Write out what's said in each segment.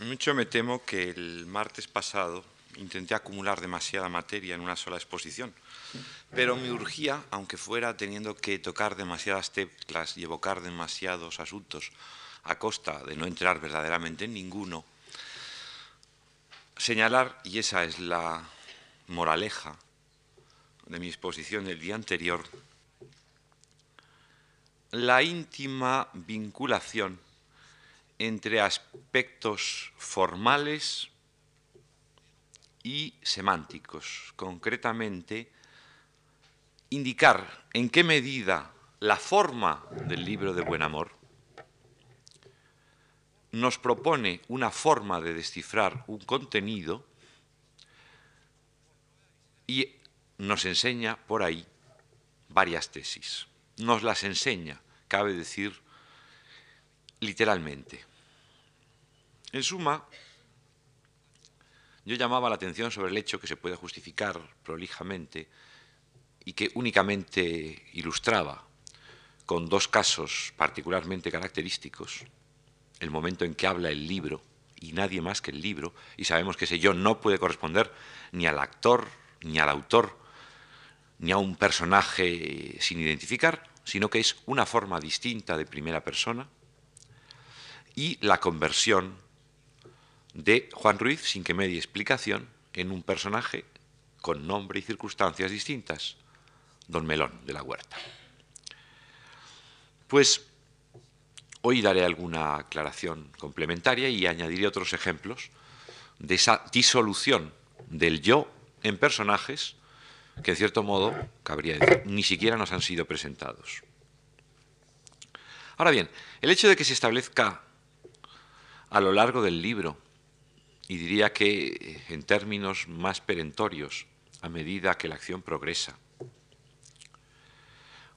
Mucho me temo que el martes pasado intenté acumular demasiada materia en una sola exposición, pero me urgía, aunque fuera teniendo que tocar demasiadas teclas y evocar demasiados asuntos a costa de no entrar verdaderamente en ninguno, señalar, y esa es la moraleja de mi exposición del día anterior, la íntima vinculación entre aspectos formales y semánticos. Concretamente, indicar en qué medida la forma del libro de Buen Amor nos propone una forma de descifrar un contenido y nos enseña por ahí varias tesis. Nos las enseña, cabe decir, literalmente. En suma, yo llamaba la atención sobre el hecho que se puede justificar prolijamente y que únicamente ilustraba con dos casos particularmente característicos, el momento en que habla el libro y nadie más que el libro, y sabemos que ese yo no puede corresponder ni al actor, ni al autor, ni a un personaje sin identificar, sino que es una forma distinta de primera persona, y la conversión de Juan Ruiz, sin que me dé explicación, en un personaje con nombre y circunstancias distintas, don Melón de la Huerta. Pues hoy daré alguna aclaración complementaria y añadiré otros ejemplos de esa disolución del yo en personajes que en cierto modo, cabría decir, ni siquiera nos han sido presentados. Ahora bien, el hecho de que se establezca a lo largo del libro, y diría que en términos más perentorios, a medida que la acción progresa,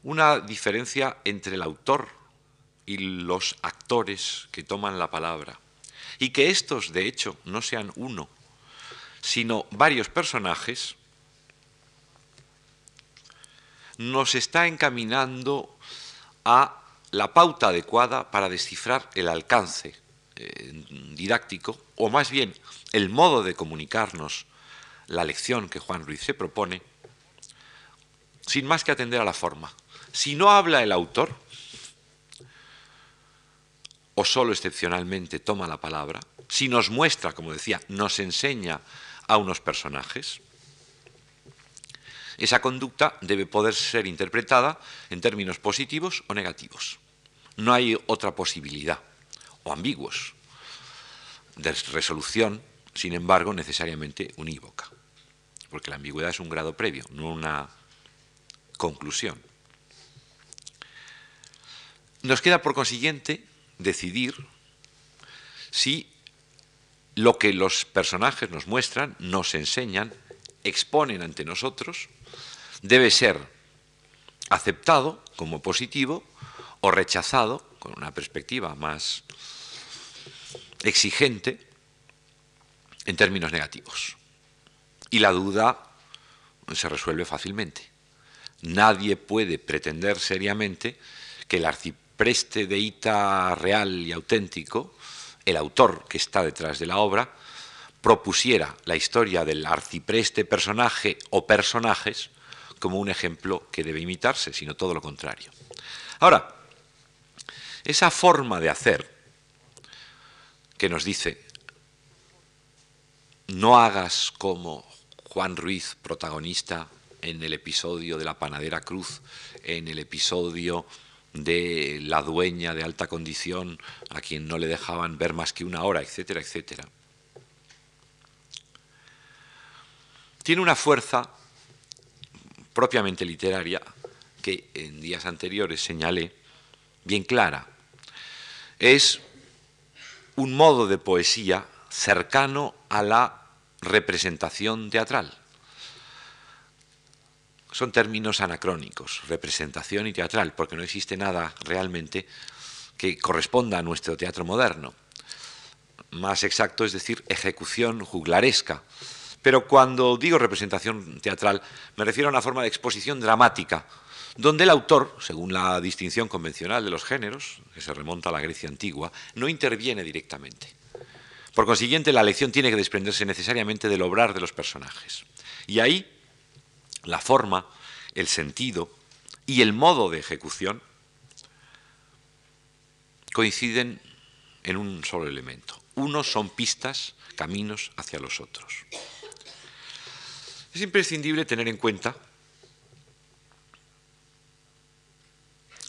una diferencia entre el autor y los actores que toman la palabra, y que estos, de hecho, no sean uno, sino varios personajes, nos está encaminando a la pauta adecuada para descifrar el alcance eh, didáctico, o más bien el modo de comunicarnos la lección que Juan Ruiz se propone, sin más que atender a la forma. Si no habla el autor, o solo excepcionalmente toma la palabra, si nos muestra, como decía, nos enseña a unos personajes, esa conducta debe poder ser interpretada en términos positivos o negativos. No hay otra posibilidad, o ambiguos, de resolución, sin embargo, necesariamente unívoca, porque la ambigüedad es un grado previo, no una conclusión. Nos queda, por consiguiente, decidir si lo que los personajes nos muestran, nos enseñan, exponen ante nosotros, debe ser aceptado como positivo o rechazado con una perspectiva más exigente en términos negativos. Y la duda se resuelve fácilmente. Nadie puede pretender seriamente que el arcipreste deíta real y auténtico, el autor que está detrás de la obra, propusiera la historia del arcipreste personaje o personajes como un ejemplo que debe imitarse, sino todo lo contrario. Ahora, esa forma de hacer que nos dice, no hagas como Juan Ruiz, protagonista en el episodio de la panadera cruz, en el episodio de la dueña de alta condición a quien no le dejaban ver más que una hora, etcétera, etcétera. Tiene una fuerza propiamente literaria que en días anteriores señalé bien clara. Es un modo de poesía cercano a la representación teatral. Son términos anacrónicos, representación y teatral, porque no existe nada realmente que corresponda a nuestro teatro moderno. Más exacto es decir, ejecución juglaresca. Pero cuando digo representación teatral, me refiero a una forma de exposición dramática, donde el autor, según la distinción convencional de los géneros, que se remonta a la Grecia antigua, no interviene directamente. Por consiguiente, la lección tiene que desprenderse necesariamente del obrar de los personajes. Y ahí la forma, el sentido y el modo de ejecución coinciden en un solo elemento. Unos son pistas, caminos hacia los otros. Es imprescindible tener en cuenta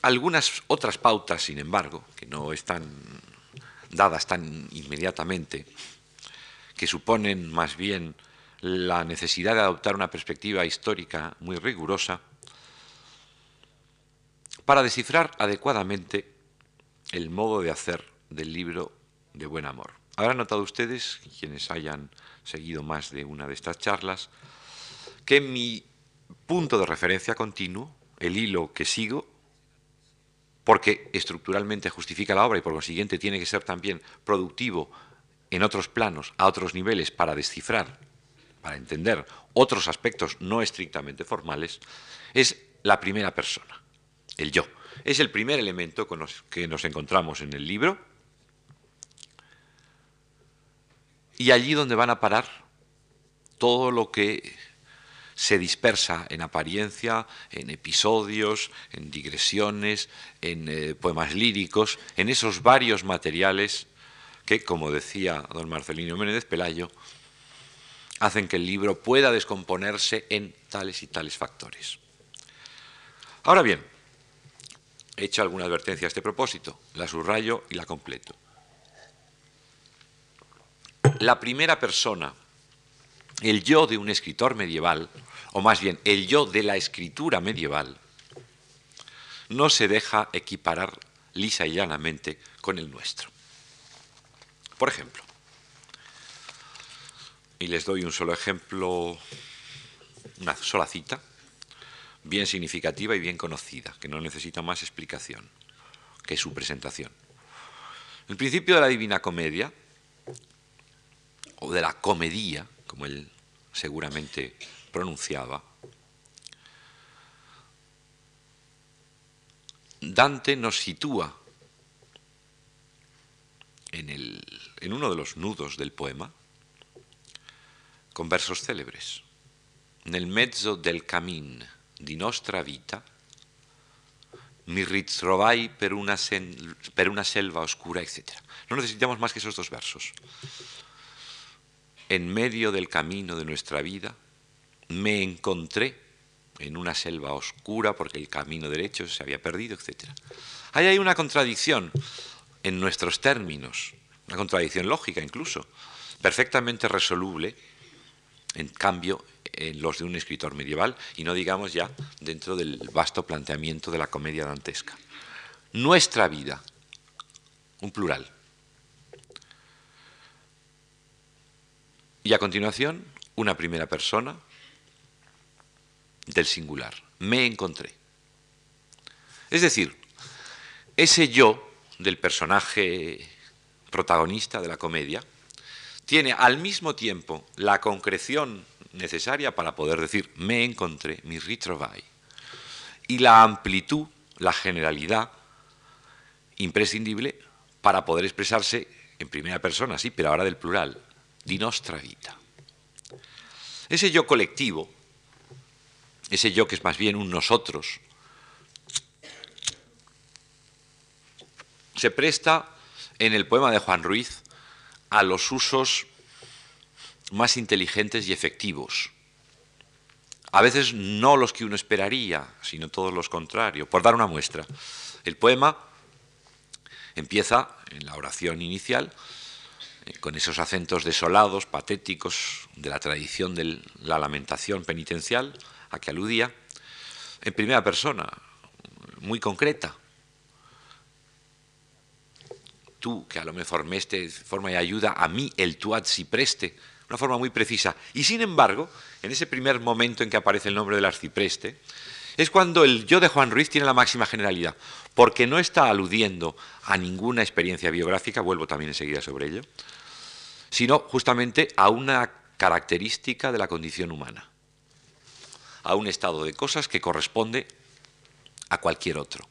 algunas otras pautas, sin embargo, que no están dadas tan inmediatamente, que suponen más bien la necesidad de adoptar una perspectiva histórica muy rigurosa para descifrar adecuadamente el modo de hacer del libro de buen amor. Habrán notado ustedes, quienes hayan seguido más de una de estas charlas, que mi punto de referencia continuo, el hilo que sigo, porque estructuralmente justifica la obra y por consiguiente tiene que ser también productivo en otros planos, a otros niveles, para descifrar, para entender otros aspectos no estrictamente formales, es la primera persona, el yo. Es el primer elemento con los que nos encontramos en el libro y allí donde van a parar todo lo que se dispersa en apariencia, en episodios, en digresiones, en eh, poemas líricos, en esos varios materiales que, como decía don Marcelino Menéndez Pelayo, hacen que el libro pueda descomponerse en tales y tales factores. Ahora bien, he hecho alguna advertencia a este propósito, la subrayo y la completo. La primera persona el yo de un escritor medieval, o más bien el yo de la escritura medieval, no se deja equiparar lisa y llanamente con el nuestro. Por ejemplo, y les doy un solo ejemplo, una sola cita, bien significativa y bien conocida, que no necesita más explicación que su presentación. El principio de la Divina Comedia, o de la comedia, como él seguramente pronunciaba, Dante nos sitúa en, en, uno de los nudos del poema con versos célebres. Nel mezzo del camin di nostra vita mi ritrovai per una, per una selva oscura, etc. No necesitamos más que esos dos versos en medio del camino de nuestra vida, me encontré en una selva oscura porque el camino derecho se había perdido, etc. Ahí hay una contradicción en nuestros términos, una contradicción lógica incluso, perfectamente resoluble, en cambio, en los de un escritor medieval, y no digamos ya dentro del vasto planteamiento de la comedia dantesca. Nuestra vida, un plural, Y a continuación, una primera persona del singular. Me encontré. Es decir, ese yo del personaje protagonista de la comedia tiene al mismo tiempo la concreción necesaria para poder decir me encontré, mi ritrovai, y la amplitud, la generalidad imprescindible para poder expresarse en primera persona, sí, pero ahora del plural, di nostra vita. Ese yo colectivo, ese yo que es más bien un nosotros, se presta en el poema de Juan Ruiz a los usos más inteligentes y efectivos. A veces no los que uno esperaría, sino todos los contrarios. Por dar una muestra, el poema empieza en la oración inicial eh, con esos acentos desolados, patéticos, de la tradición de la lamentación penitencial a que aludía, en primera persona, muy concreta. Tú, que a lo mejor me este forma de ayuda, a mí el tuat si preste, una forma muy precisa. Y sin embargo, en ese primer momento en que aparece el nombre del arcipreste, es cuando el yo de Juan Ruiz tiene la máxima generalidad, porque no está aludiendo a ninguna experiencia biográfica, vuelvo también enseguida sobre ello, sino justamente a una característica de la condición humana, a un estado de cosas que corresponde a cualquier otro.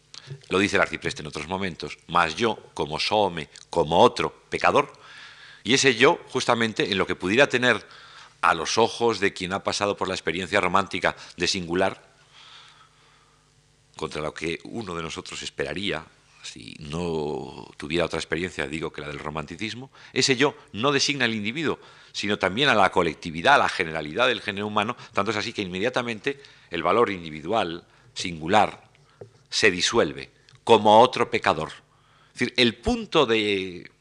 Lo dice el arcipreste en otros momentos, mas yo, como some, como otro pecador, Y ese yo, justamente, en lo que pudiera tener a los ojos de quien ha pasado por la experiencia romántica de singular, contra lo que uno de nosotros esperaría, si no tuviera otra experiencia, digo que la del romanticismo, ese yo no designa al individuo, sino también a la colectividad, a la generalidad del género humano, tanto es así que inmediatamente el valor individual, singular, se disuelve como otro pecador. Es decir, el punto de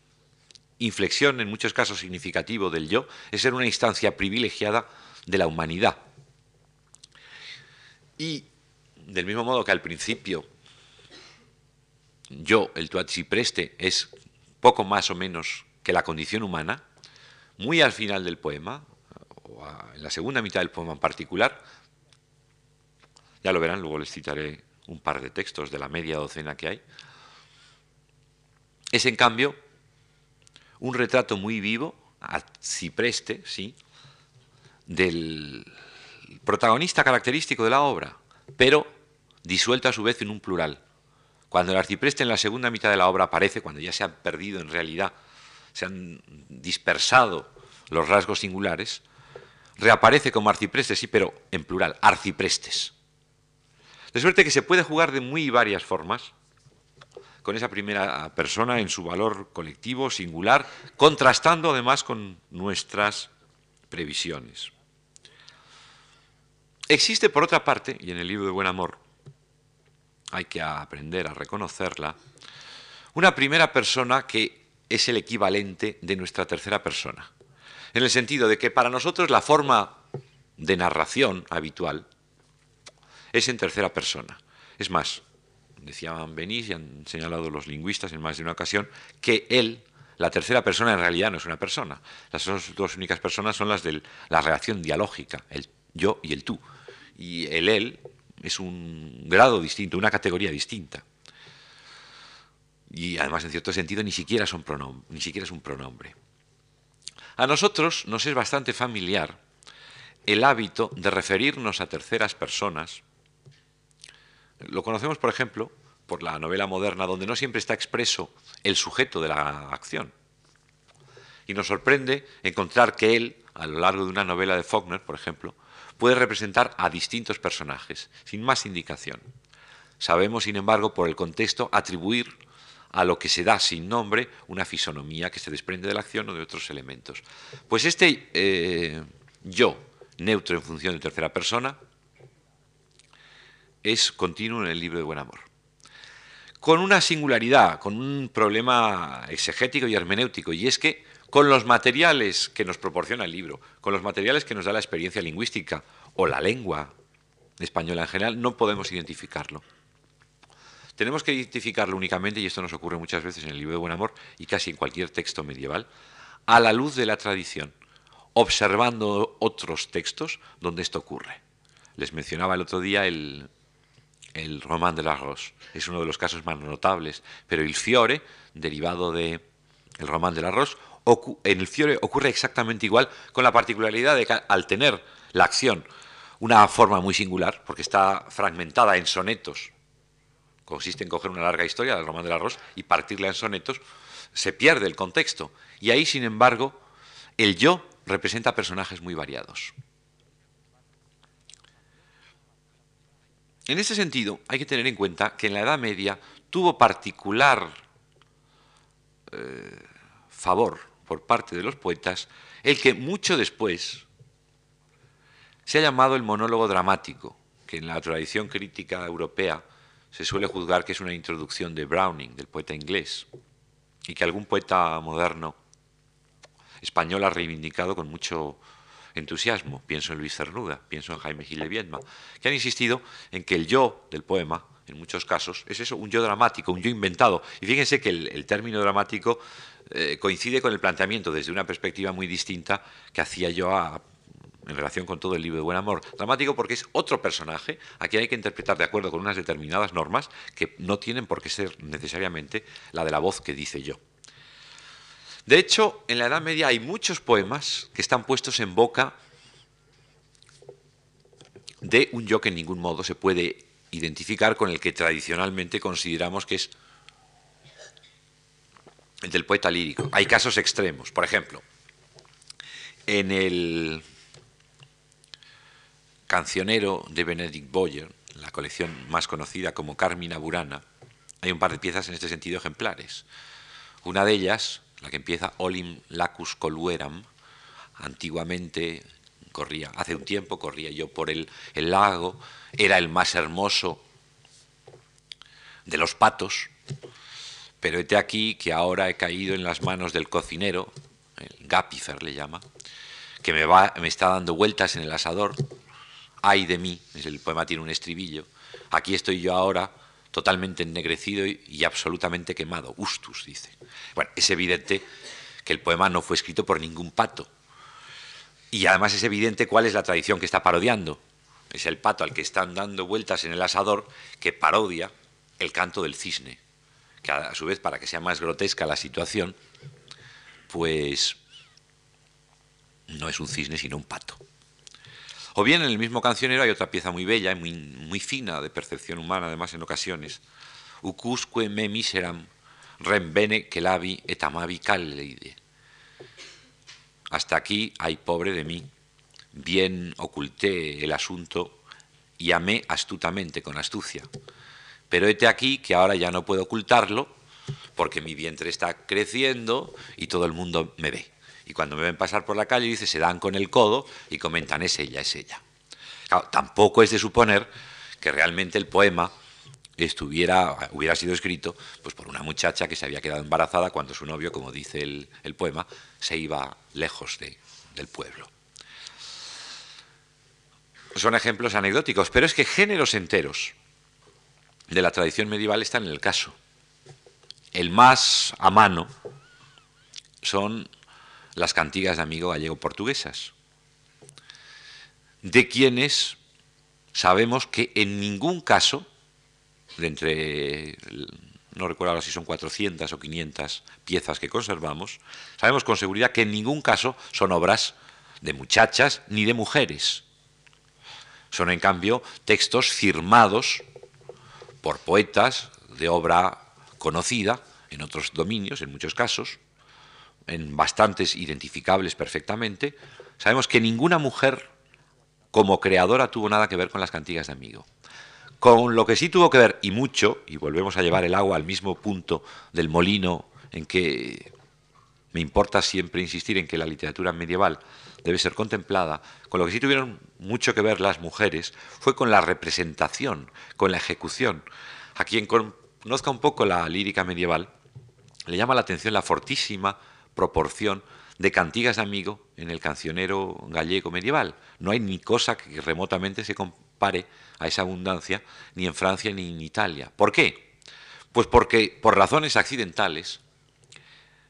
inflexión, en muchos casos significativo, del yo, es ser una instancia privilegiada de la humanidad. Y del mismo modo que al principio yo, el preste es poco más o menos que la condición humana, muy al final del poema, o en la segunda mitad del poema en particular, ya lo verán, luego les citaré un par de textos de la media docena que hay, es en cambio un retrato muy vivo, arcipreste, sí, del protagonista característico de la obra, pero disuelto a su vez en un plural. Cuando el arcipreste en la segunda mitad de la obra aparece, cuando ya se han perdido en realidad, se han dispersado los rasgos singulares, reaparece como arcipreste, sí, pero en plural, arciprestes. De suerte que se puede jugar de muy varias formas con esa primera persona en su valor colectivo, singular, contrastando además con nuestras previsiones. Existe, por otra parte, y en el libro de Buen Amor, hay que aprender a reconocerla, una primera persona que es el equivalente de nuestra tercera persona, en el sentido de que para nosotros la forma de narración habitual es en tercera persona. Es más, decían Benís y han señalado los lingüistas en más de una ocasión, que él, la tercera persona, en realidad no es una persona. Las dos únicas personas son las de la reacción dialógica, el yo y el tú. Y el él es un grado distinto, una categoría distinta. Y además, en cierto sentido, ni siquiera, ni siquiera es un pronombre. A nosotros nos es bastante familiar el hábito de referirnos a terceras personas. Lo conocemos, por ejemplo, por la novela moderna, donde no siempre está expreso el sujeto de la acción. Y nos sorprende encontrar que él, a lo largo de una novela de Faulkner, por ejemplo, puede representar a distintos personajes, sin más indicación. Sabemos, sin embargo, por el contexto, atribuir a lo que se da sin nombre una fisonomía que se desprende de la acción o de otros elementos. Pues este eh, yo, neutro en función de tercera persona, es continuo en el libro de Buen Amor. Con una singularidad, con un problema exegético y hermenéutico, y es que con los materiales que nos proporciona el libro, con los materiales que nos da la experiencia lingüística o la lengua española en general, no podemos identificarlo. Tenemos que identificarlo únicamente, y esto nos ocurre muchas veces en el libro de Buen Amor y casi en cualquier texto medieval, a la luz de la tradición, observando otros textos donde esto ocurre. Les mencionaba el otro día el, el Román de Arroz, es uno de los casos más notables, pero el Fiore, derivado de el Román del Arroz, en el Fiore ocurre exactamente igual, con la particularidad de que al tener la acción una forma muy singular, porque está fragmentada en sonetos, consiste en coger una larga historia del Román del Arroz y partirla en sonetos, se pierde el contexto. Y ahí, sin embargo, el yo representa personajes muy variados. En ese sentido, hay que tener en cuenta que en la Edad Media tuvo particular eh, favor por parte de los poetas el que mucho después se ha llamado el monólogo dramático, que en la tradición crítica europea se suele juzgar que es una introducción de Browning, del poeta inglés, y que algún poeta moderno español ha reivindicado con mucho entusiasmo. Pienso en Luis Cernuda, pienso en Jaime Gil de Viedma, que han insistido en que el yo del poema, en muchos casos, es eso, un yo dramático, un yo inventado. Y fíjense que el término dramático eh, coincide con el planteamiento desde una perspectiva muy distinta que hacía yo en relación con todo el libro de Buen Amor. Dramático porque es otro personaje a quien hay que interpretar de acuerdo con unas determinadas normas que no tienen por qué ser necesariamente la de la voz que dice yo. De hecho, en la Edad Media hay muchos poemas que están puestos en boca de un yo que en ningún modo se puede identificar con el que tradicionalmente consideramos que es el del poeta lírico. Hay casos extremos. Por ejemplo, en el cancionero de Benedict Boyer, la colección más conocida como Carmina Burana, hay un par de piezas en este sentido ejemplares. Una de ellas, la que empieza Olim lacus colueram, antiguamente corría, hace un tiempo corría yo por el, el lago, era el más hermoso de los patos, pero hete aquí que ahora he caído en las manos del cocinero, el Gapifer le llama, que me, va, me está dando vueltas en el asador. Ay de mí, el poema tiene un estribillo. Aquí estoy yo ahora totalmente ennegrecido y, absolutamente quemado. Ustus, dice. Bueno, es evidente que el poema no fue escrito por ningún pato. Y además es evidente cuál es la tradición que está parodiando. Es el pato al que están dando vueltas en el asador que parodia el canto del cisne, que a su vez, para que sea más grotesca la situación, pues no es un cisne sino un pato. O bien en el mismo cancionero hay otra pieza muy bella y muy, fina de percepción humana, además en ocasiones. Ucusque me miseram rem bene lavi et amavi calleide. Hasta aquí, hay pobre de mí, bien oculté el asunto y amé astutamente, con astucia. Pero hete aquí que ahora ya no puedo ocultarlo porque mi vientre está creciendo y todo el mundo me ve. Y cuando me ven pasar por la calle, dice, se dan con el codo y comentan, es ella, es ella. tampoco es de suponer que realmente el poema estuviera, hubiera sido escrito pues, por una muchacha que se había quedado embarazada cuando su novio, como dice el, el poema, se iba lejos de, del pueblo. Son ejemplos anecdóticos, pero es que géneros enteros de la tradición medieval están en el caso. El más a mano son las cantigas de amigo gallego-portuguesas, de quienes sabemos que en ningún caso, de entre, no recuerdo ahora si son 400 o 500 piezas que conservamos, sabemos con seguridad que en ningún caso son obras de muchachas ni de mujeres. Son en cambio textos firmados por poetas de obra conocida en otros dominios, en muchos casos, en bastantes identificables perfectamente, sabemos que ninguna mujer como creadora tuvo nada que ver con las cantigas de amigo. Con lo que sí tuvo que ver, y mucho, y volvemos a llevar el agua al mismo punto del molino en que me importa siempre insistir en que la literatura medieval debe ser contemplada, con lo que sí tuvieron mucho que ver las mujeres fue con la representación, con la ejecución. A quien conozca un poco la lírica medieval, le llama la atención la fortísima proporción de cantigas de amigo en el cancionero gallego medieval. No hay ni cosa que remotamente se compare a esa abundancia ni en Francia ni en Italia. ¿Por qué? Pues porque por razones accidentales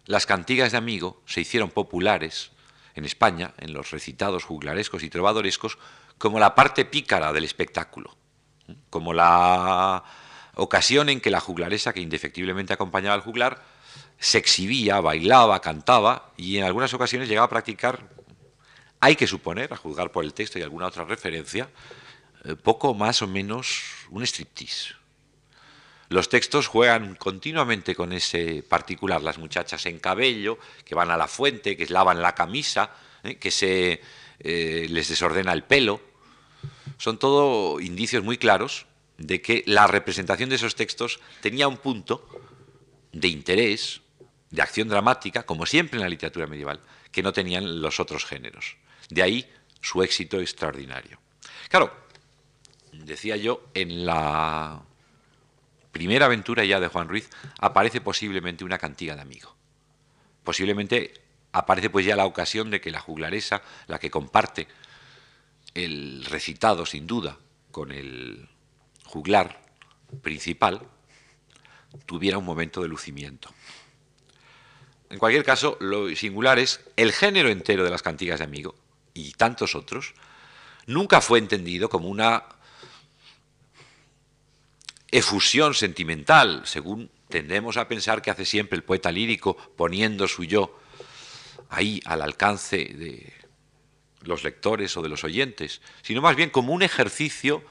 las cantigas de amigo se hicieron populares en España, en los recitados juglarescos y trovadorescos, como la parte pícara del espectáculo, como la ocasión en que la juglaresa, que indefectiblemente acompañaba al juglar, se exhibía, bailaba, cantaba y en algunas ocasiones llegaba a practicar, hay que suponer, a juzgar por el texto y alguna otra referencia, eh, poco más o menos un striptease. Los textos juegan continuamente con ese particular, las muchachas en cabello, que van a la fuente, que lavan la camisa, eh, que se eh, les desordena el pelo. Son todo indicios muy claros de que la representación de esos textos tenía un punto de interés, de acción dramática, como siempre en la literatura medieval, que no tenían los otros géneros. De ahí su éxito extraordinario. Claro, decía yo, en la primera aventura ya de Juan Ruiz aparece posiblemente una cantiga de amigo. Posiblemente aparece pues ya la ocasión de que la juglaresa, la que comparte el recitado sin duda con el juglar principal, tuviera un momento de lucimiento. En cualquier caso, lo singular es el género entero de las cantigas de amigo y tantos otros nunca fue entendido como una efusión sentimental, según tendemos a pensar que hace siempre el poeta lírico poniendo su yo ahí al alcance de los lectores o de los oyentes, sino más bien como un ejercicio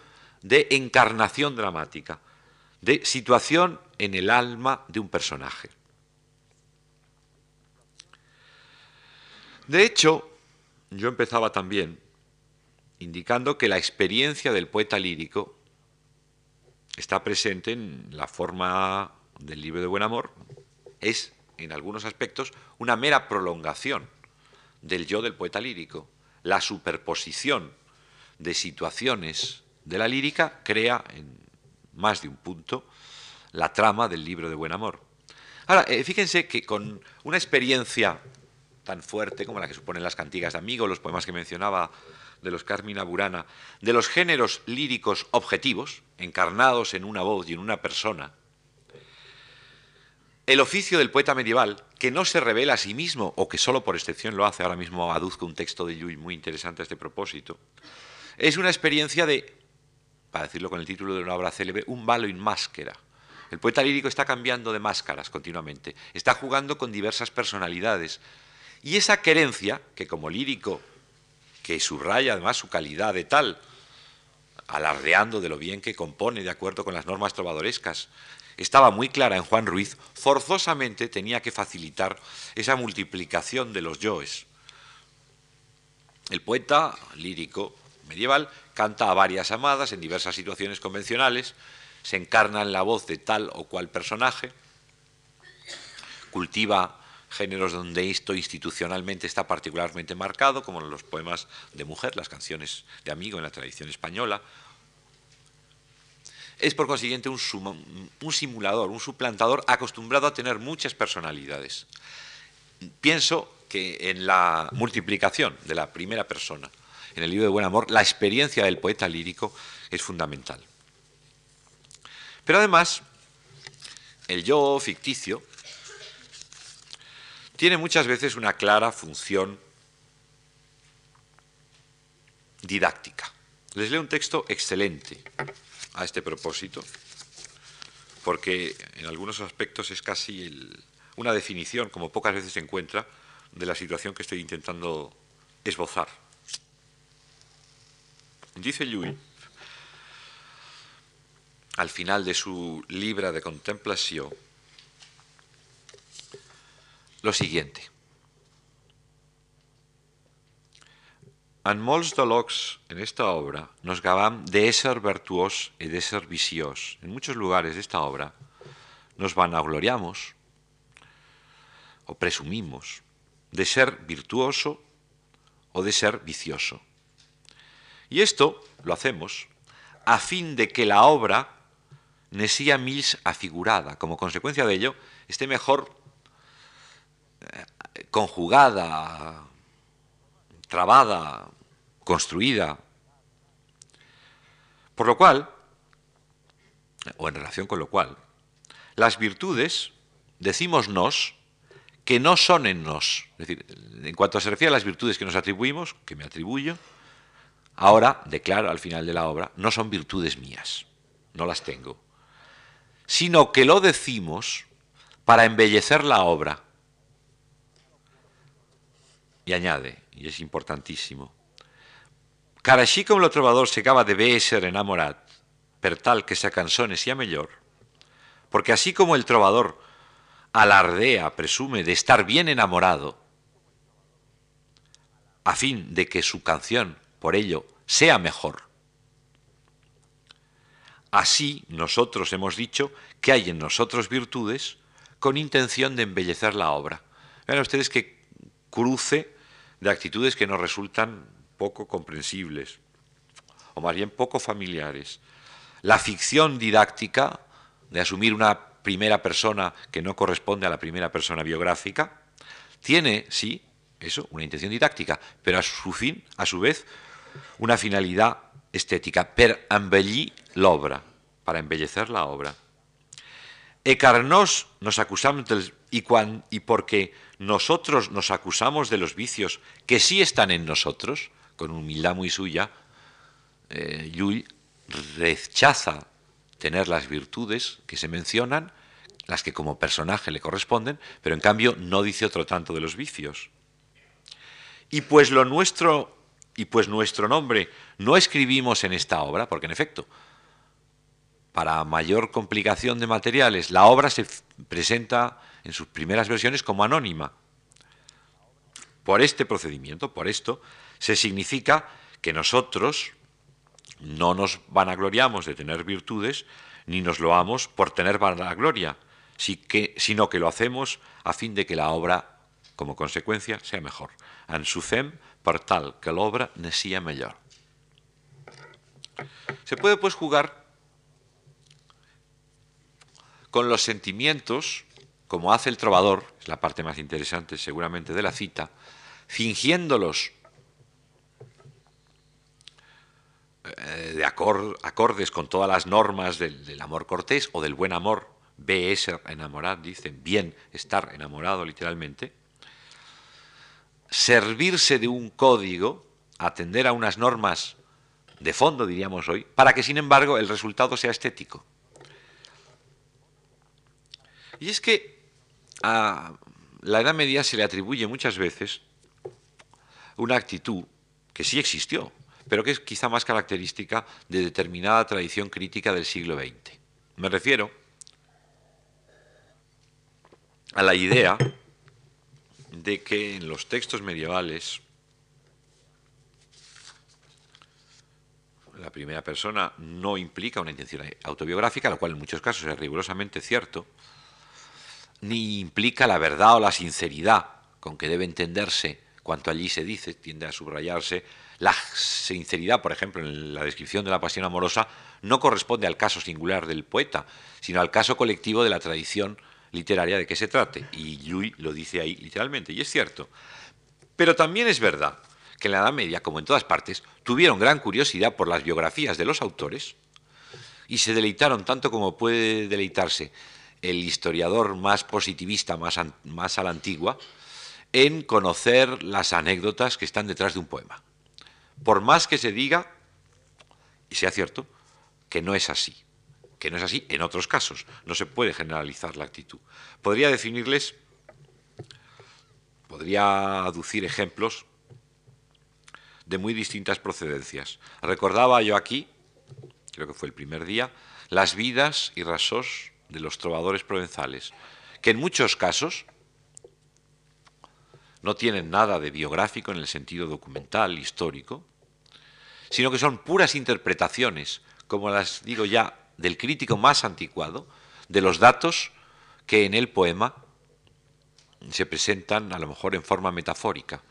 de encarnación dramática, de situación en el alma de un personaje. De hecho, yo empezaba también indicando que la experiencia del poeta lírico está presente en la forma del libro de buen amor, es, en algunos aspectos, una mera prolongación del yo del poeta lírico. La superposición de situaciones de la lírica crea en más de un punto la trama del libro de buen amor. Ahora, eh, fíjense que con una experiencia tan fuerte como la que suponen las cantigas de amigo, los poemas que mencionaba de los Carmina Burana, de los géneros líricos objetivos, encarnados en una voz y en una persona, el oficio del poeta medieval, que no se revela a sí mismo, o que solo por excepción lo hace, ahora mismo aduzco un texto de Llull muy interesante a este propósito, es una experiencia de, para decirlo con el título de una obra célebre, un balo in máscara. El poeta lírico está cambiando de máscaras continuamente, está jugando con diversas personalidades. Y esa querencia, que como lírico, que subraya además su calidad de tal, alardeando de lo bien que compone de acuerdo con las normas trovadorescas, estaba muy clara en Juan Ruiz, forzosamente tenía que facilitar esa multiplicación de los yoes. El poeta lírico medieval canta a varias amadas en diversas situaciones convencionales, se encarna en la voz de tal o cual personaje, cultiva géneros donde esto institucionalmente está particularmente marcado, como los poemas de mujer, las canciones de amigo en la tradición española, es por consiguiente un, simulador, un suplantador acostumbrado a tener muchas personalidades. Pienso que en la multiplicación de la primera persona, en el libro de Buen Amor, la experiencia del poeta lírico es fundamental. Pero además, el yo ficticio tiene muchas veces una clara función didáctica. Les leo un texto excelente a este propósito, porque en algunos aspectos es casi una definición, como pocas veces se encuentra, de la situación que estoy intentando esbozar. Dice Llull, al final de su libra de contemplación, lo siguiente. En diálogos en esta obra nos de ser y de ser viciosos. En muchos lugares de esta obra nos vanagloriamos o presumimos de ser virtuoso o de ser vicioso. Y esto lo hacemos a fin de que la obra ne sea mils afigurada. Como consecuencia de ello, esté mejor conjugada, trabada, construida. Por lo cual, o en relación con lo cual, las virtudes, decimos nos, que no son en nos. Es decir, en cuanto se refiere a las virtudes que nos atribuimos, que me atribuyo, ahora declaro al final de la obra, no son virtudes mías, no las tengo, sino que lo decimos para embellecer la obra, y añade, y es importantísimo, car així com el trobador s'acaba de bé ser enamorat, per tal que sa canzone sia mejor, porque así como el trovador alardea, presume de estar bien enamorado, a fin de que su canción, por ello, sea mejor. Así nosotros hemos dicho que hay en nosotros virtudes con intención de embellecer la obra. Vean ustedes que cruce de actitudes que nos resultan poco comprensibles, o más bien poco familiares. La ficción didáctica, de asumir una primera persona que no corresponde a la primera persona biográfica, tiene, sí, eso, una intención didáctica, pero a su fin, a su vez, una finalidad estética, per embellir l'obra, para embellecer la obra. E carnos nos acusamos del, y, y porque nosotros nos acusamos de los vicios que sí están en nosotros, con humildad muy suya, eh, rechaza tener las virtudes que se mencionan, las que como personaje le corresponden, pero en cambio no dice otro tanto de los vicios. Y pues lo nuestro y pues nuestro nombre no escribimos en esta obra, porque en efecto, para mayor complicación de materiales, la obra se presenta en sus primeras versiones como anónima. Por este procedimiento, por esto, se significa que nosotros no nos vanagloriamos de tener virtudes, ni nos loamos por tener vanagloria, sino que lo hacemos a fin de que la obra, como consecuencia, sea mejor. Ens ho fem per tal que l'obra ne sia mejor. Se puede pues jugar con los sentimientos, como hace el trovador, es la parte más interesante seguramente de la cita, fingiéndolos eh, de acordes con todas las normas del, amor cortés o del buen amor, be ser enamorado, dicen, bien estar enamorado literalmente, servirse de un código, atender a unas normas de fondo, diríamos hoy, para que sin embargo el resultado sea estético. Y es que a la Edad Media se le atribuye muchas veces una actitud que sí existió, pero que es quizá más característica de determinada tradición crítica del siglo XX. Me refiero a la idea de que en los textos medievales la primera persona no implica una intención autobiográfica, lo cual en muchos casos es rigurosamente cierto, ni implica la verdad o la sinceridad con que debe entenderse cuanto allí se dice, tiende a subrayarse. La sinceridad, por ejemplo, en la descripción de la pasión amorosa, no corresponde al caso singular del poeta, sino al caso colectivo de la tradición literaria de que se trate. Y Llull lo dice ahí literalmente, y es cierto. Pero también es verdad que en la Edad Media, como en todas partes, tuvieron gran curiosidad por las biografías de los autores y se deleitaron tanto como puede deleitarse el historiador más positivista, más, más a la antigua, en conocer las anécdotas que están detrás de un poema. Por más que se diga, y sea cierto, que no es así, que no es así en otros casos, no se puede generalizar la actitud. Podría definirles, podría aducir ejemplos de muy distintas procedencias. Recordaba yo aquí, creo que fue el primer día, las vidas y rasos de los trovadores provenzales, que en muchos casos no tienen nada de biográfico en el sentido documental, histórico, sino que son puras interpretaciones, como las digo ya, del crítico más anticuado, de los datos que en el poema se presentan a lo mejor en forma metafórica.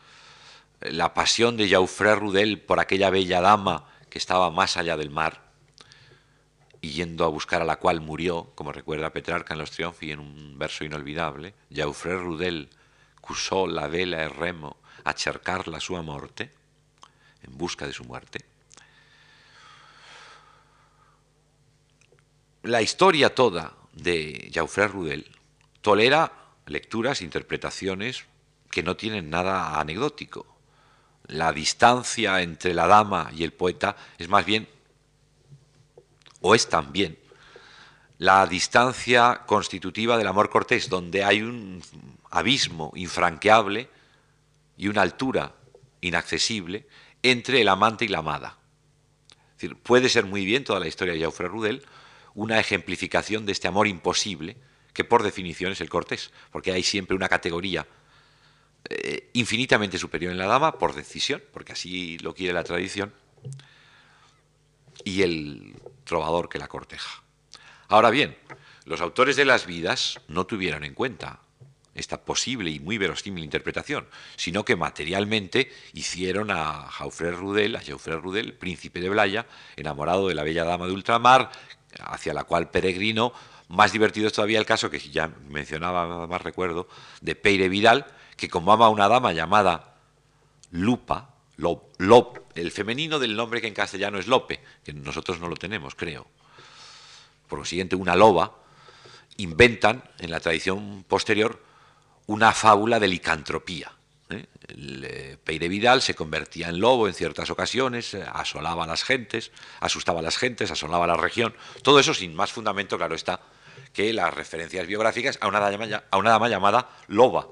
La pasión de Jaufré Rudel por aquella bella dama que estaba más allá del mar, yendo a buscar a la cual murió, como recuerda Petrarca en Los Triunfi en un verso inolvidable, Jaufré Rudel cusó la vela e remo a cercar la sua morte, en busca de su muerte. La historia toda de Jaufré Rudel tolera lecturas, interpretaciones que no tienen nada anecdótico. La distancia entre la dama y el poeta es más bien o es también la distancia constitutiva del amor cortés, donde hay un abismo infranqueable y una altura inaccesible entre el amante y la amada. puede ser muy bien toda la historia de Jaufré Rudel una ejemplificación de este amor imposible, que por definición es el cortés, porque hay siempre una categoría eh, infinitamente superior en la dama, por decisión, porque así lo quiere la tradición, y el trovador que la corteja. Ahora bien, los autores de las vidas no tuvieron en cuenta esta posible y muy verosímil interpretación, sino que materialmente hicieron a Jaufré Rudel, a Jaufré Rudel, príncipe de Blaya, enamorado de la bella dama de ultramar, hacia la cual peregrino. Más divertido es todavía el caso que ya mencionaba, más recuerdo, de Peire Vidal, que como ama a una dama llamada Lupa, Lop, el femenino del nombre que en castellano es Lope, que nosotros no lo tenemos, creo. Por lo siguiente, una loba, inventan en la tradición posterior una fábula de licantropía. ¿eh? Eh, Peire Vidal se convertía en lobo en ciertas ocasiones, eh, asolaba a las gentes, asustaba a las gentes, asolaba a la región. Todo eso sin más fundamento, claro está, que las referencias biográficas a una dama llamada Loba,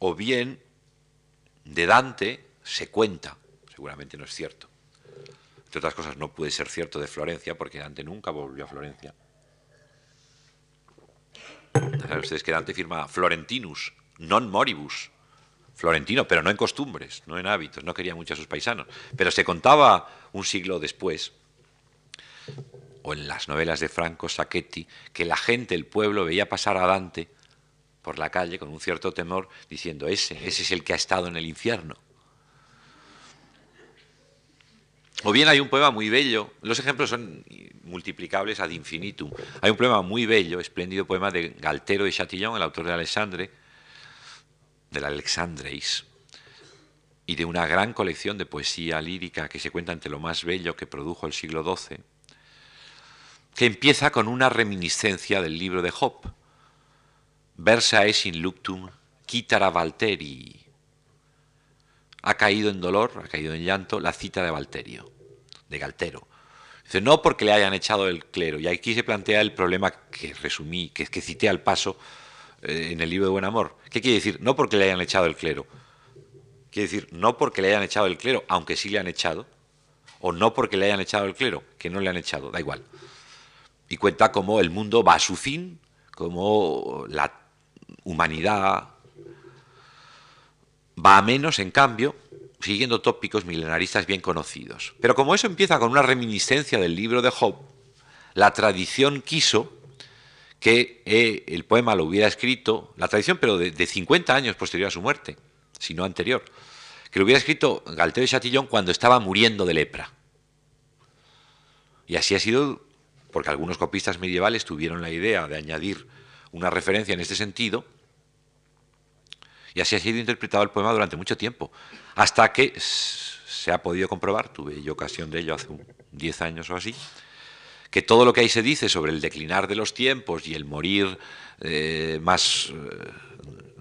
o bien de Dante se cuenta, seguramente no es cierto. Entre otras cosas, no puede ser cierto de Florencia, porque Dante nunca volvió a Florencia. Saben ustedes que Dante firma Florentinus, non moribus. Florentino, pero no en costumbres, no en hábitos, no quería mucho a sus paisanos. Pero se contaba un siglo después, o en las novelas de Franco Sacchetti, que la gente, el pueblo, veía pasar a Dante por la calle con un cierto temor, diciendo, ese, ese es el que ha estado en el infierno. O bien hay un poema muy bello, los ejemplos son multiplicables ad infinitum. Hay un poema muy bello, espléndido poema de Galtero de Chatillon, el autor de Alexandre, del Alexandreis, y de una gran colección de poesía lírica que se cuenta entre lo más bello que produjo el siglo XII, que empieza con una reminiscencia del libro de Job. Versa es in luctum, quitara Valteri, ha caído en dolor, ha caído en llanto la cita de Valterio, de Galtero. Dice, no porque le hayan echado el clero, y aquí se plantea el problema que resumí, que, que cité al paso eh, en el libro de Buen Amor. ¿Qué quiere decir? No porque le hayan echado el clero. Quiere decir, no porque le hayan echado el clero, aunque sí le han echado, o no porque le hayan echado el clero, que no le han echado, da igual. Y cuenta cómo el mundo va a su fin, cómo la humanidad va a menos, en cambio, siguiendo tópicos milenaristas bien conocidos. Pero como eso empieza con una reminiscencia del libro de Job, la tradición quiso que eh, el poema lo hubiera escrito, la tradición, pero de, 50 años posterior a su muerte, si no anterior, que lo hubiera escrito Galteo de Chatillon cuando estaba muriendo de lepra. Y así ha sido porque algunos copistas medievales tuvieron la idea de añadir una referencia en este sentido, y así ha sido interpretado el poema durante mucho tiempo, hasta que se ha podido comprobar, tuve yo ocasión de ello hace 10 años o así, que todo lo que ahí se dice sobre el declinar de los tiempos y el morir eh, más eh,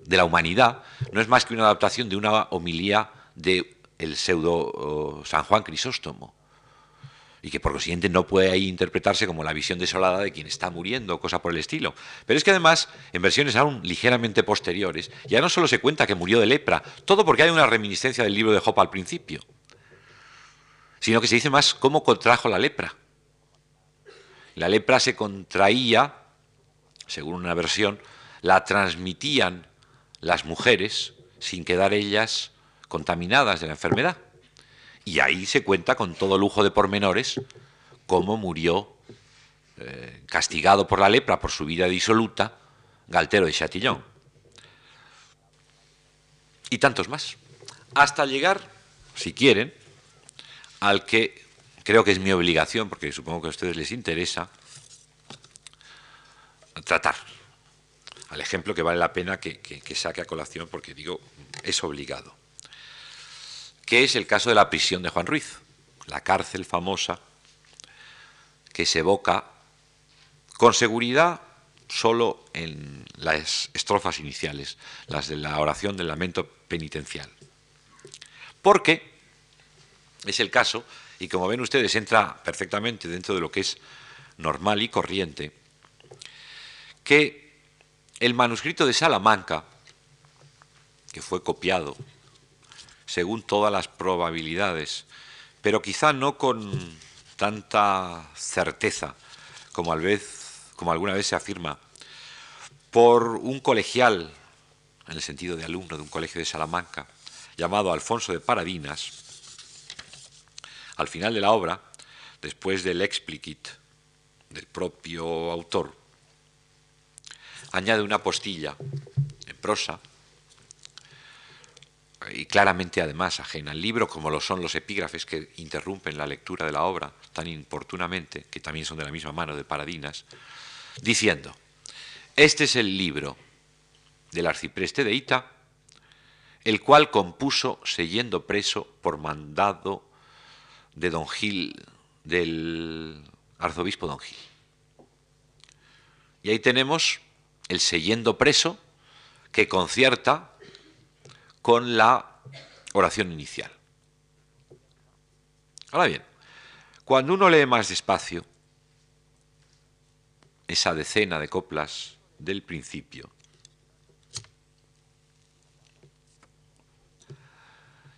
de la humanidad no es más que una adaptación de una homilía de el pseudo San Juan Crisóstomo y que por consiguiente no puede ahí interpretarse como la visión desolada de quien está muriendo, cosa por el estilo. Pero es que además, en versiones aún ligeramente posteriores, ya no solo se cuenta que murió de lepra, todo porque hay una reminiscencia del libro de Job al principio, sino que se dice más cómo contrajo la lepra. La lepra se contraía, según una versión, la transmitían las mujeres sin quedar ellas contaminadas de la enfermedad. Y ahí se cuenta con todo lujo de pormenores cómo murió eh, castigado por la lepra por su vida disoluta Galtero de Chatillon. Y tantos más. Hasta llegar, si quieren, al que creo que es mi obligación, porque supongo que a ustedes les interesa, tratar. Al ejemplo que vale la pena que saque a colación, porque digo, es obligado que es el caso de la prisión de Juan Ruiz, la cárcel famosa que se evoca con seguridad solo en las estrofas iniciales, las de la oración del lamento penitencial. Porque es el caso, y como ven ustedes, entra perfectamente dentro de lo que es normal y corriente, que el manuscrito de Salamanca, que fue copiado según todas las probabilidades, pero quizá no con tanta certeza como, alguna vez se afirma, por un colegial, en el sentido de alumno de un colegio de Salamanca, llamado Alfonso de Paradinas, al final de la obra, después del explicit del propio autor, añade una postilla en prosa y claramente además ajena al libro, como lo son los epígrafes que interrumpen la lectura de la obra tan importunamente, que también son de la misma mano de Paradinas, diciendo, este es el libro del arcipreste de Ita, el cual compuso seyendo preso por mandado de don Gil, del arzobispo don Gil. Y ahí tenemos el seyendo preso que concierta con la oración inicial. Ahora bien, cuando uno lee más despacio esa decena de coplas del principio,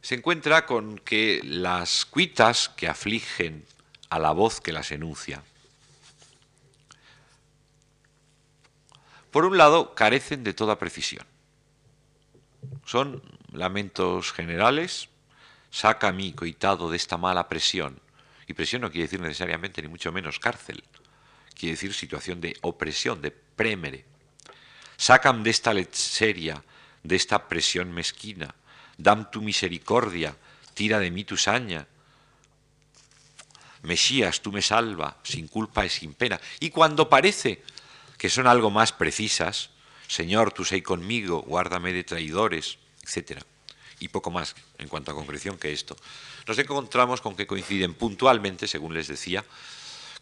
se encuentra con que las cuitas que afligen a la voz que las enuncia, por un lado, carecen de toda precisión. Son lamentos generales, saca a mí, coitado, de esta mala presión. Y presión no quiere decir necesariamente, ni mucho menos cárcel. Quiere decir situación de opresión, de prémere. Sácame de esta seria, de esta presión mezquina. Dam tu misericordia, tira de mí tu saña. Mesías, tú me salva, sin culpa y sin pena. Y cuando parece que son algo más precisas, Señor, tú sei conmigo, guárdame de traidores, etc. Y poco más en cuanto a concreción que esto. Nos encontramos con que coinciden puntualmente, según les decía,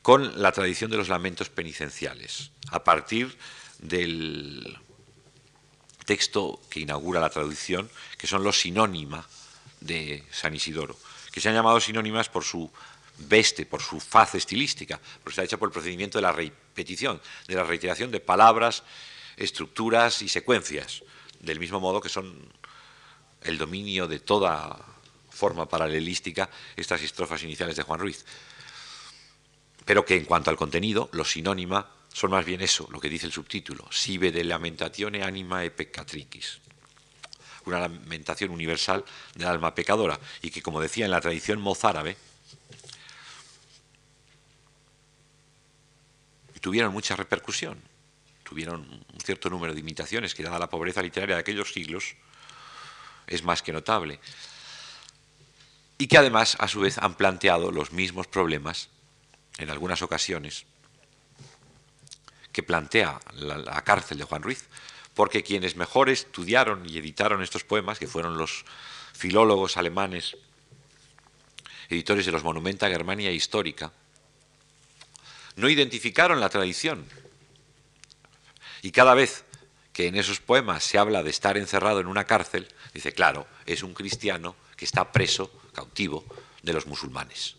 con la tradición de los lamentos penitenciales, a partir del texto que inaugura la traducción, que son los sinónima de San Isidoro, que se han llamado sinónimas por su veste, por su faz estilística, porque está hecha por el procedimiento de la repetición, de la reiteración de palabras, estructuras y secuencias, del mismo modo que son el dominio de toda forma paralelística estas estrofas iniciales de Juan Ruiz. Pero que en cuanto al contenido, los sinónima son más bien eso, lo que dice el subtítulo, sive de lamentazione anima e peccatricis. Una lamentación universal del alma pecadora y que, como decía en la tradición mozárabe, tuvieron mucha repercusión, tuvieron un cierto número de imitaciones que dada la pobreza literaria de aquellos siglos es más que notable, y que además a su vez han planteado los mismos problemas en algunas ocasiones que plantea la, cárcel de Juan Ruiz, porque quienes mejor estudiaron y editaron estos poemas, que fueron los filólogos alemanes, editores de los Monumenta Germania Histórica, no identificaron la tradición. Y cada vez que en esos poemas se habla de estar encerrado en una cárcel, dice, claro, es un cristiano que está preso, cautivo, de los musulmanes.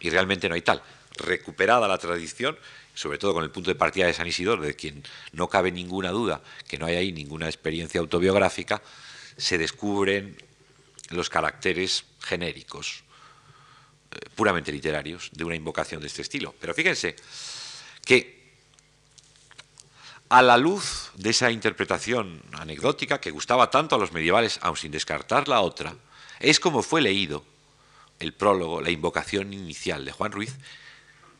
Y realmente no hay tal. Recuperada la tradición, sobre todo con el punto de partida de San Isidoro, de quien no cabe ninguna duda que no hay ahí ninguna experiencia autobiográfica, se descubren los caracteres genéricos, eh, puramente literarios de una invocación de este estilo. Pero fíjense que a la luz de esa interpretación anecdótica que gustaba tanto a los medievales, aun sin descartar la otra, es como fue leído el prólogo, la invocación inicial de Juan Ruiz,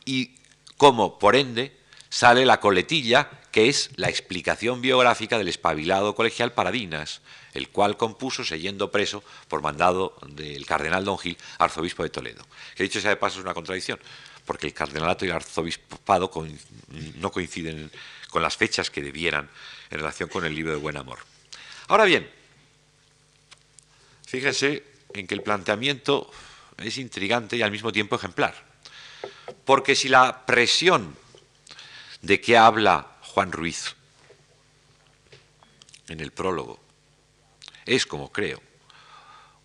y como, por ende, sale la coletilla, que es la explicación biográfica del espabilado colegial Paradinas, el cual compuso yendo preso por mandado del cardenal Don Gil, arzobispo de Toledo. Que dicho sea de paso es una contradicción, porque el cardenalato y el arzobispado no coinciden con las fechas que debieran en relación con el libro de Buen Amor. Ahora bien, fíjense en que el planteamiento es intrigante y al mismo tiempo ejemplar. Porque si la presión de que habla Juan Ruiz en el prólogo es, como creo,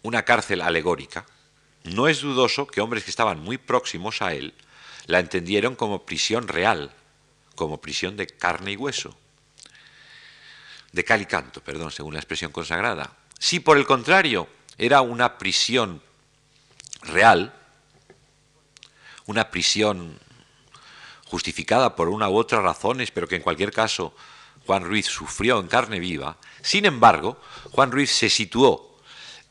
una cárcel alegórica, no es dudoso que hombres que estaban muy próximos a él la entendieron como prisión real, como prisión de carne y hueso, de cal y canto, perdón, según la expresión consagrada. Si por el contrario era una prisión real, una prisión justificada por una u otra razones, pero que en cualquier caso Juan Ruiz sufrió en carne viva, sin embargo, Juan Ruiz se situó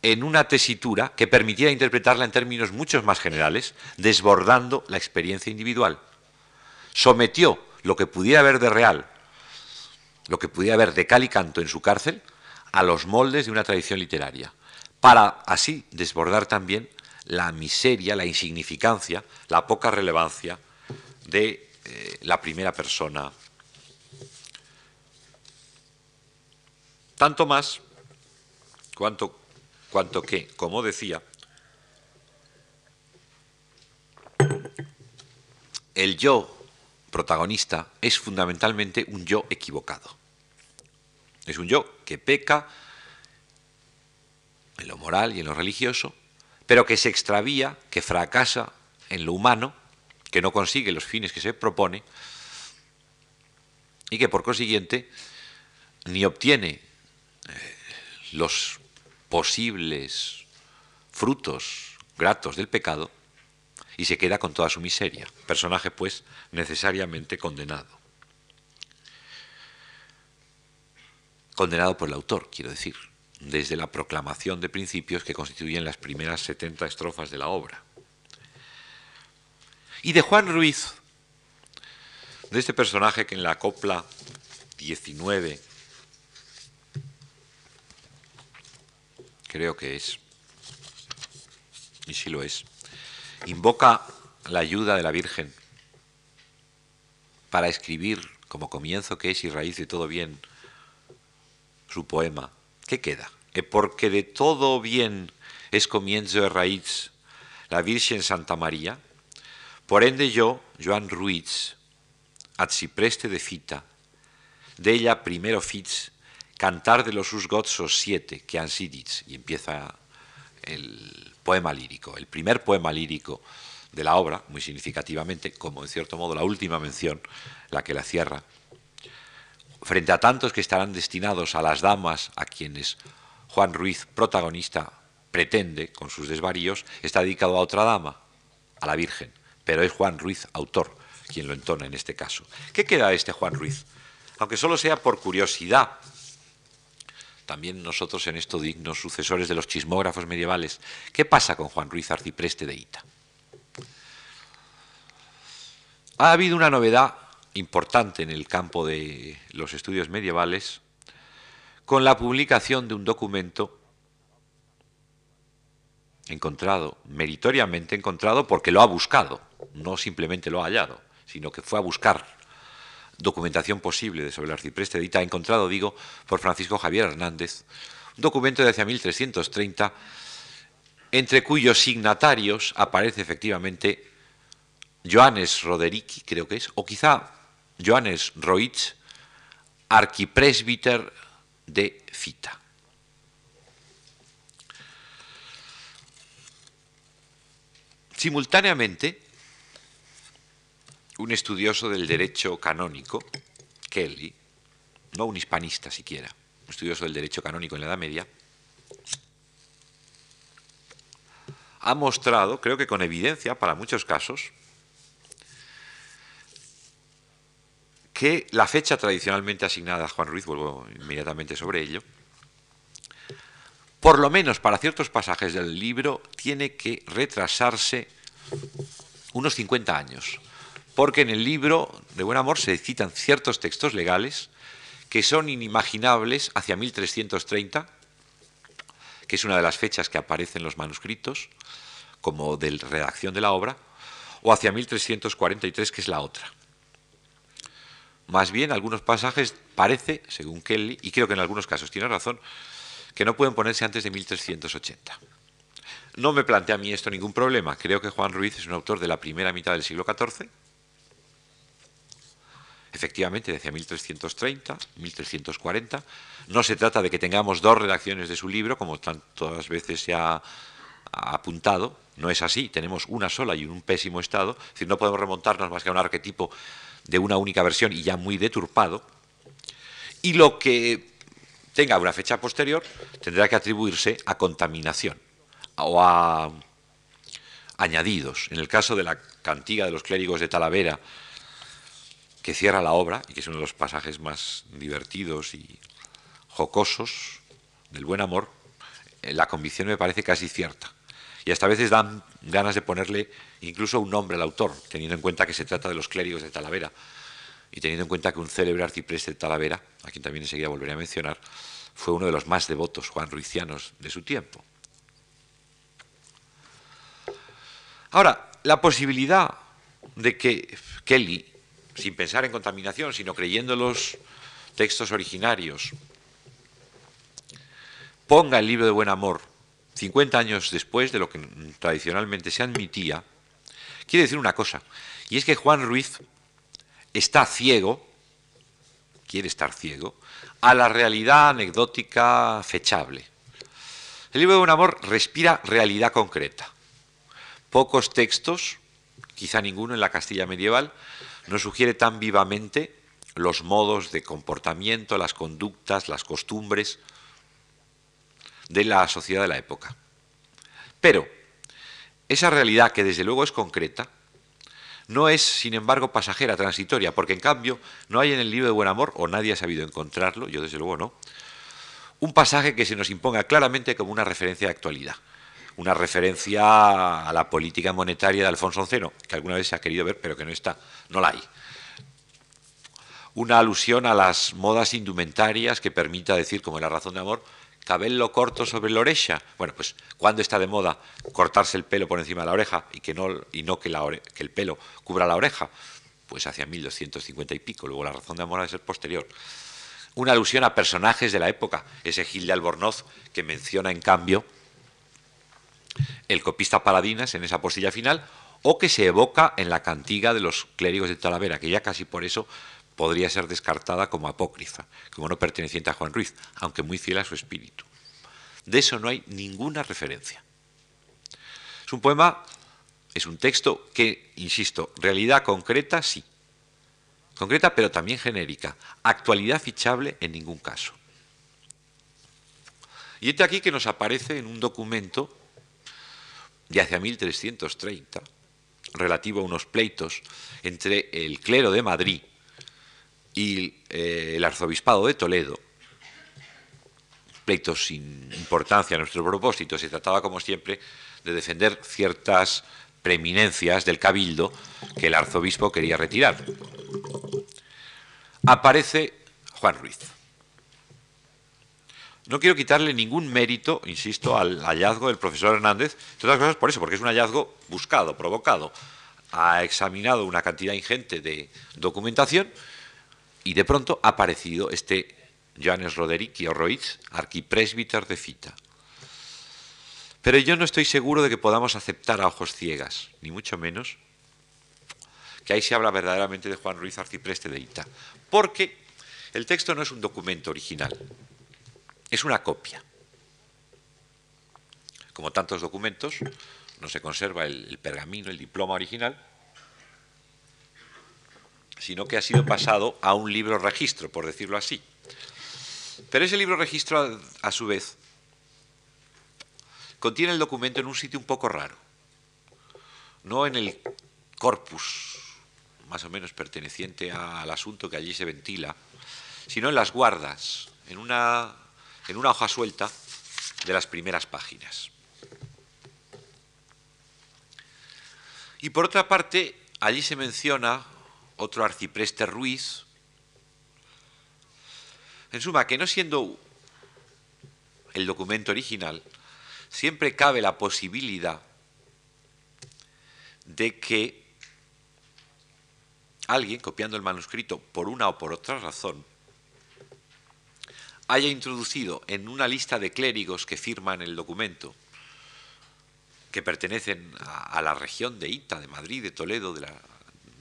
en una tesitura que permitía interpretarla en términos muchos más generales, desbordando la experiencia individual. Sometió lo que pudiera haber de real, lo que pudiera haber de cal y canto en su cárcel, a los moldes de una tradición literaria, para así desbordar también la miseria, la insignificancia, la poca relevancia de eh, la primera persona. Tanto más cuanto, cuanto que, como decía, el yo protagonista es fundamentalmente un yo equivocado. Es un yo que peca en lo moral y en lo religioso, pero que se extravía, que fracasa en lo humano, que no consigue los fines que se propone y que por consiguiente ni obtiene los posibles frutos gratos del pecado y se queda con toda su miseria. Personaje, pues, necesariamente condenado. condenado por el autor, quiero decir, desde la proclamación de principios que constituyen las primeras 70 estrofas de la obra. Y de Juan Ruiz, de este personaje que en la copla 19, creo que es, y sí lo es, invoca la ayuda de la Virgen para escribir como comienzo que es y raíz de todo bien su poema. ¿Qué queda? Que porque de todo bien es comienzo de raíz la Virgen Santa María, por ende yo, Joan Ruiz, ad preste de fita, de ella primero fits, cantar de los sus siete que han sido y empieza el poema lírico, el primer poema lírico de la obra, muy significativamente, como en cierto modo la última mención, la que la cierra, frente a tantos que estarán destinados a las damas a quienes Juan Ruiz, protagonista, pretende, con sus desvaríos, está dedicado a otra dama, a la Virgen pero es Juan Ruiz, autor, quien lo entona en este caso. ¿Qué queda de este Juan Ruiz? Aunque solo sea por curiosidad, también nosotros en esto dignos sucesores de los chismógrafos medievales, ¿qué pasa con Juan Ruiz Arcipreste de Ita? Ha habido una novedad importante en el campo de los estudios medievales con la publicación de un documento encontrado, meritoriamente encontrado porque lo ha buscado, no simplemente lo ha hallado, sino que fue a buscar documentación posible sobre el arcipreste de Ita, encontrado, digo, por Francisco Javier Hernández, un documento de hacia 1330, entre cuyos signatarios aparece efectivamente Johannes Roderici, creo que es, o quizá Johannes Roitz, arquipresbiter de Fita. Simultáneamente, un estudioso del derecho canónico, Kelly, no un hispanista siquiera, un estudioso del derecho canónico en la Edad Media, ha mostrado, creo que con evidencia para muchos casos, que la fecha tradicionalmente asignada a Juan Ruiz, vuelvo inmediatamente sobre ello, por lo menos para ciertos pasajes del libro, tiene que retrasarse unos 50 años, porque en el libro de Buen Amor se citan ciertos textos legales que son inimaginables hacia 1330, que es una de las fechas que aparecen en los manuscritos, como de redacción de la obra, o hacia 1343, que es la otra. Más bien, algunos pasajes parece, según Kelly, y creo que en algunos casos tiene razón, que no pueden ponerse antes de 1380. No me plantea a mí esto ningún problema. Creo que Juan Ruiz es un autor de la primera mitad del siglo XIV, efectivamente decía 1330, 1340. No se trata de que tengamos dos redacciones de su libro, como tantas veces se ha, apuntado. No es así, tenemos una sola y en un pésimo estado. Es decir, no podemos remontarnos más que a un arquetipo de una única versión y ya muy deturpado. Y lo que tenga una fecha posterior tendrá que atribuirse a contaminación o a añadidos. En el caso de la cantiga de los clérigos de Talavera, que cierra la obra y que es uno de los pasajes más divertidos y jocosos del buen amor, eh, la convicción me parece casi cierta. Y hasta a veces dan ganas de ponerle incluso un nombre al autor, teniendo en cuenta que se trata de los clérigos de Talavera y teniendo en cuenta que un célebre arcipreste de Talavera, a quien también enseguida volveré a mencionar, fue uno de los más devotos Juan Ruicianos de su tiempo. Ahora, la posibilidad de que Kelly, sin pensar en contaminación, sino creyendo los textos originarios, ponga el libro de buen amor 50 años después de lo que tradicionalmente se admitía, quiere decir una cosa, y es que Juan Ruiz está ciego, quiere estar ciego, a la realidad anecdótica fechable. El libro de un amor respira realidad concreta. Pocos textos, quizá ninguno en la Castilla medieval, nos sugiere tan vivamente los modos de comportamiento, las conductas, las costumbres de la sociedad de la época. Pero esa realidad, que desde luego es concreta, no es, sin embargo, pasajera, transitoria, porque en cambio no hay en el libro de Buen Amor, o nadie ha sabido encontrarlo, yo desde luego no, un pasaje que se nos imponga claramente como una referencia de actualidad, una referencia a la política monetaria de Alfonso XI, que alguna vez se ha querido ver, pero que no está, no la hay. Una alusión a las modas indumentarias que permita decir, como en La razón de amor, cabello corto sobre la oreja. Bueno, pues cuando está de moda cortarse el pelo por encima de la oreja y, que no, y no que, que el pelo cubra la oreja, pues hacia 1250 y pico, luego la razón de amor ha de ser posterior. Una alusión a personajes de la época, ese Gil de Albornoz que menciona en cambio el copista Paladinas en esa postilla final, o que se evoca en la cantiga de los clérigos de Talavera, que ya casi por eso podría ser descartada como apócrifa, como no perteneciente a Juan Ruiz, aunque muy fiel a su espíritu. De eso no hay ninguna referencia. Es un poema, es un texto que, insisto, realidad concreta sí. Concreta pero también genérica. Actualidad fichable en ningún caso. Y este aquí que nos aparece en un documento de hacia 1330, relativo a unos pleitos entre el clero de Madrid y eh, el arzobispado de Toledo, pleitos sin importancia a nuestro propósito, se trataba como siempre de defender ciertas preeminencias del cabildo que el arzobispo quería retirar. Aparece Juan Ruiz. No quiero quitarle ningún mérito, insisto, al hallazgo del profesor Hernández, entre otras cosas por eso, porque es un hallazgo buscado, provocado. Ha examinado una cantidad ingente de documentación y de pronto ha aparecido este Johannes Roderick y Orroitz, arquipresbiter de Fita. Pero yo no estoy seguro de que podamos aceptar a ojos ciegas, ni mucho menos, que ahí se habla verdaderamente de Juan Ruiz, arcipreste de Ita, porque el texto no es un documento original, es una copia. Como tantos documentos, no se conserva el pergamino, el diploma original, sino que ha sido pasado a un libro registro, por decirlo así. Pero ese libro registro, a, su vez, contiene el documento en un sitio un poco raro, no en el corpus más o menos perteneciente al asunto que allí se ventila, sino en las guardas, en una, en una hoja suelta de las primeras páginas. Y por otra parte, allí se menciona otro arcipreste Ruiz. En suma, que no siendo el documento original, siempre cabe la posibilidad de que alguien, copiando el manuscrito por una o por otra razón, haya introducido en una lista de clérigos que firman el documento, que pertenecen a, la región de Ita, de Madrid, de Toledo, de,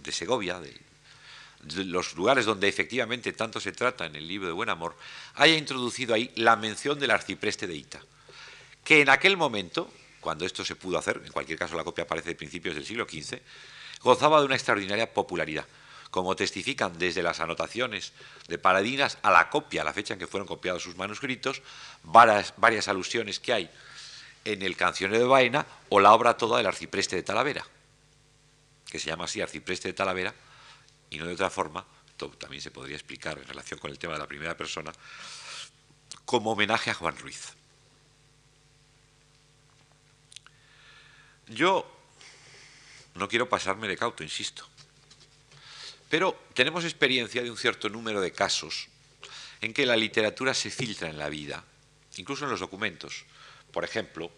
de Segovia, de, los lugares donde efectivamente tanto se trata en el libro de Buen Amor, haya introducido ahí la mención del arcipreste de Ita, que en aquel momento, cuando esto se pudo hacer, en cualquier caso la copia aparece de principios del siglo XV, gozaba de una extraordinaria popularidad, como testifican desde las anotaciones de Paradinas a la copia, a la fecha en que fueron copiados sus manuscritos, varias, alusiones que hay en el Cancionero de Baena o la obra toda del arcipreste de Talavera, que se llama así Arcipreste de Talavera, y no de otra forma, esto también se podría explicar en relación con el tema de la primera persona, como homenaje a Juan Ruiz. Yo no quiero pasarme de cauto, insisto, pero tenemos experiencia de un cierto número de casos en que la literatura se filtra en la vida, incluso en los documentos. Por ejemplo,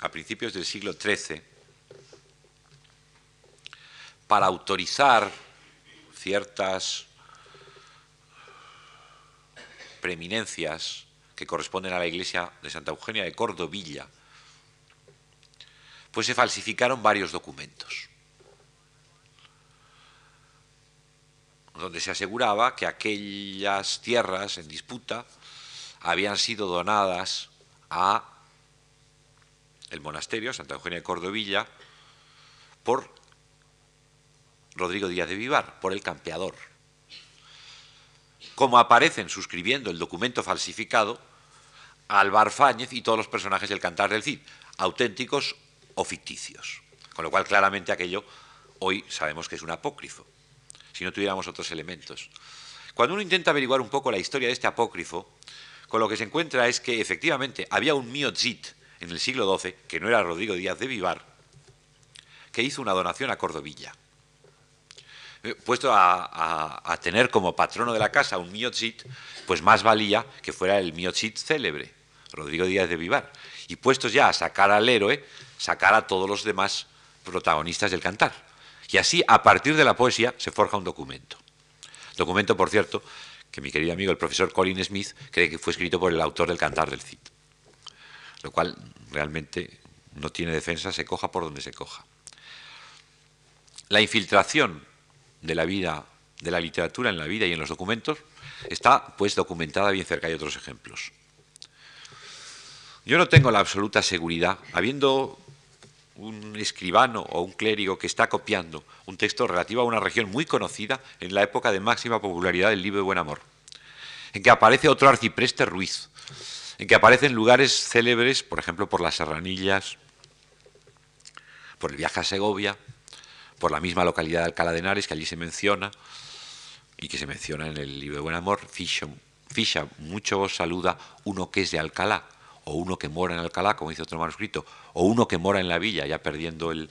a principios del siglo XIII, para autorizar ciertas preeminencias que corresponden a la iglesia de Santa Eugenia de Cordovilla, pues se falsificaron varios documentos, donde se aseguraba que aquellas tierras en disputa habían sido donadas a el monasterio Santa Eugenia de Cordovilla por Rodrigo Díaz de Vivar, por el campeador. Como aparecen suscribiendo el documento falsificado, Álvar Fáñez y todos los personajes del Cantar del Cid, auténticos o ficticios. Con lo cual, claramente aquello hoy sabemos que es un apócrifo, si no tuviéramos otros elementos. Cuando uno intenta averiguar un poco la historia de este apócrifo, con lo que se encuentra es que efectivamente había un miotzit en el siglo XII, que no era Rodrigo Díaz de Vivar, que hizo una donación a Cordovilla. Eh, puesto a, tener como patrono de la casa un miotzit, pues más valía que fuera el miotzit célebre, Rodrigo Díaz de Vivar. Y puestos ya a sacar al héroe, sacar a todos los demás protagonistas del cantar. Y así, a partir de la poesía, se forja un documento. Documento, por cierto, que mi querido amigo el profesor Colin Smith cree que fue escrito por el autor del Cantar del Cid. Lo cual realmente no tiene defensa, se coja por donde se coja. La infiltración de la vida, de la literatura en la vida y en los documentos, está pues documentada bien cerca. Hay otros ejemplos. Yo no tengo la absoluta seguridad, habiendo un escribano o un clérigo que está copiando un texto relativo a una región muy conocida en la época de máxima popularidad del libro de Buen Amor, en que aparece otro arcipreste Ruiz, en que aparecen lugares célebres, por ejemplo, por las serranillas, por el viaje a Segovia, por la misma localidad de Alcalá de Henares, que allí se menciona, y que se menciona en el libro de Buen Amor, Fisha, mucho os saluda uno que es de Alcalá, o uno que mora en Alcalá, como dice otro manuscrito, o uno que mora en la villa, ya perdiendo el,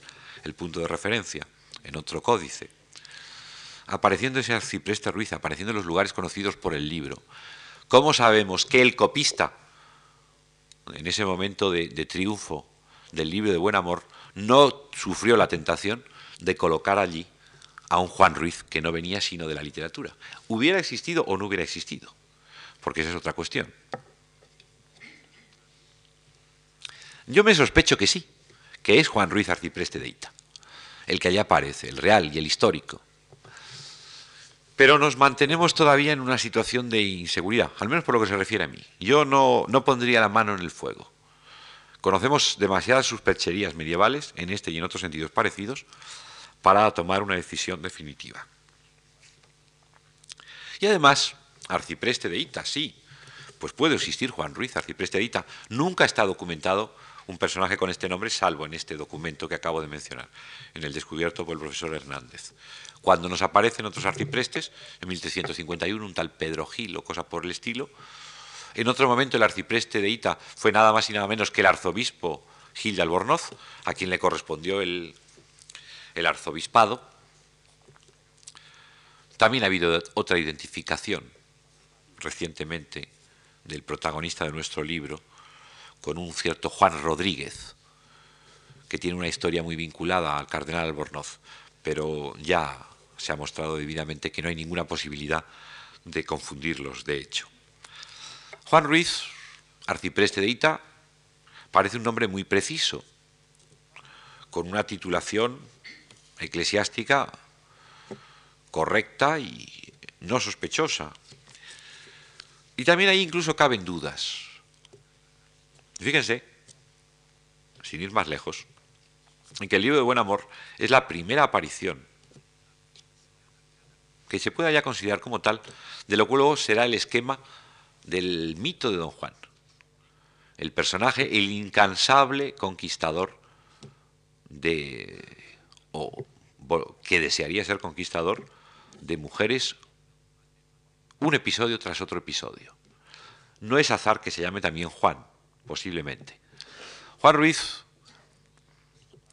punto de referencia, en otro códice. Apareciendo ese arcipreste Ruiz, apareciendo en los lugares conocidos por el libro. ¿Cómo sabemos que el copista, en ese momento de, de triunfo del libro de Buen Amor, no sufrió la tentación de colocar allí a un Juan Ruiz que no venía sino de la literatura. ¿Hubiera existido o no hubiera existido? Porque esa es otra cuestión. Yo me sospecho que sí, que es Juan Ruiz Arcipreste de Ita, el que allá aparece, el real y el histórico. Pero nos mantenemos todavía en una situación de inseguridad, al menos por lo que se refiere a mí. Yo no, no pondría la mano en el fuego. Conocemos demasiadas supercherías medievales, en este y en otros sentidos parecidos, para tomar una decisión definitiva. Y además, arcipreste de Ita, sí, pues puede existir Juan Ruiz, arcipreste de Ita. Nunca está documentado un personaje con este nombre, salvo en este documento que acabo de mencionar, en el descubierto por el profesor Hernández. Cuando nos aparecen otros arciprestes, en 1351 un tal Pedro Gil o cosa por el estilo, en otro momento el arcipreste de Ita fue nada más y nada menos que el arzobispo Gil de Albornoz, a quien le correspondió el, el arzobispado. También ha habido otra identificación recientemente del protagonista de nuestro libro con un cierto Juan Rodríguez, que tiene una historia muy vinculada al cardenal Albornoz, pero ya se ha mostrado debidamente que no hay ninguna posibilidad de confundirlos, de hecho. Juan Ruiz, arcipreste de Ita, parece un nombre muy preciso, con una titulación eclesiástica correcta y no sospechosa. Y también ahí incluso caben dudas. Fíjense, sin ir más lejos, en que el libro de Buen Amor es la primera aparición que se pueda ya considerar como tal, de lo que luego será el esquema del mito de Don Juan. El personaje, el incansable conquistador de o que desearía ser conquistador de mujeres un episodio tras otro episodio. No es azar que se llame también Juan, posiblemente. Juan Ruiz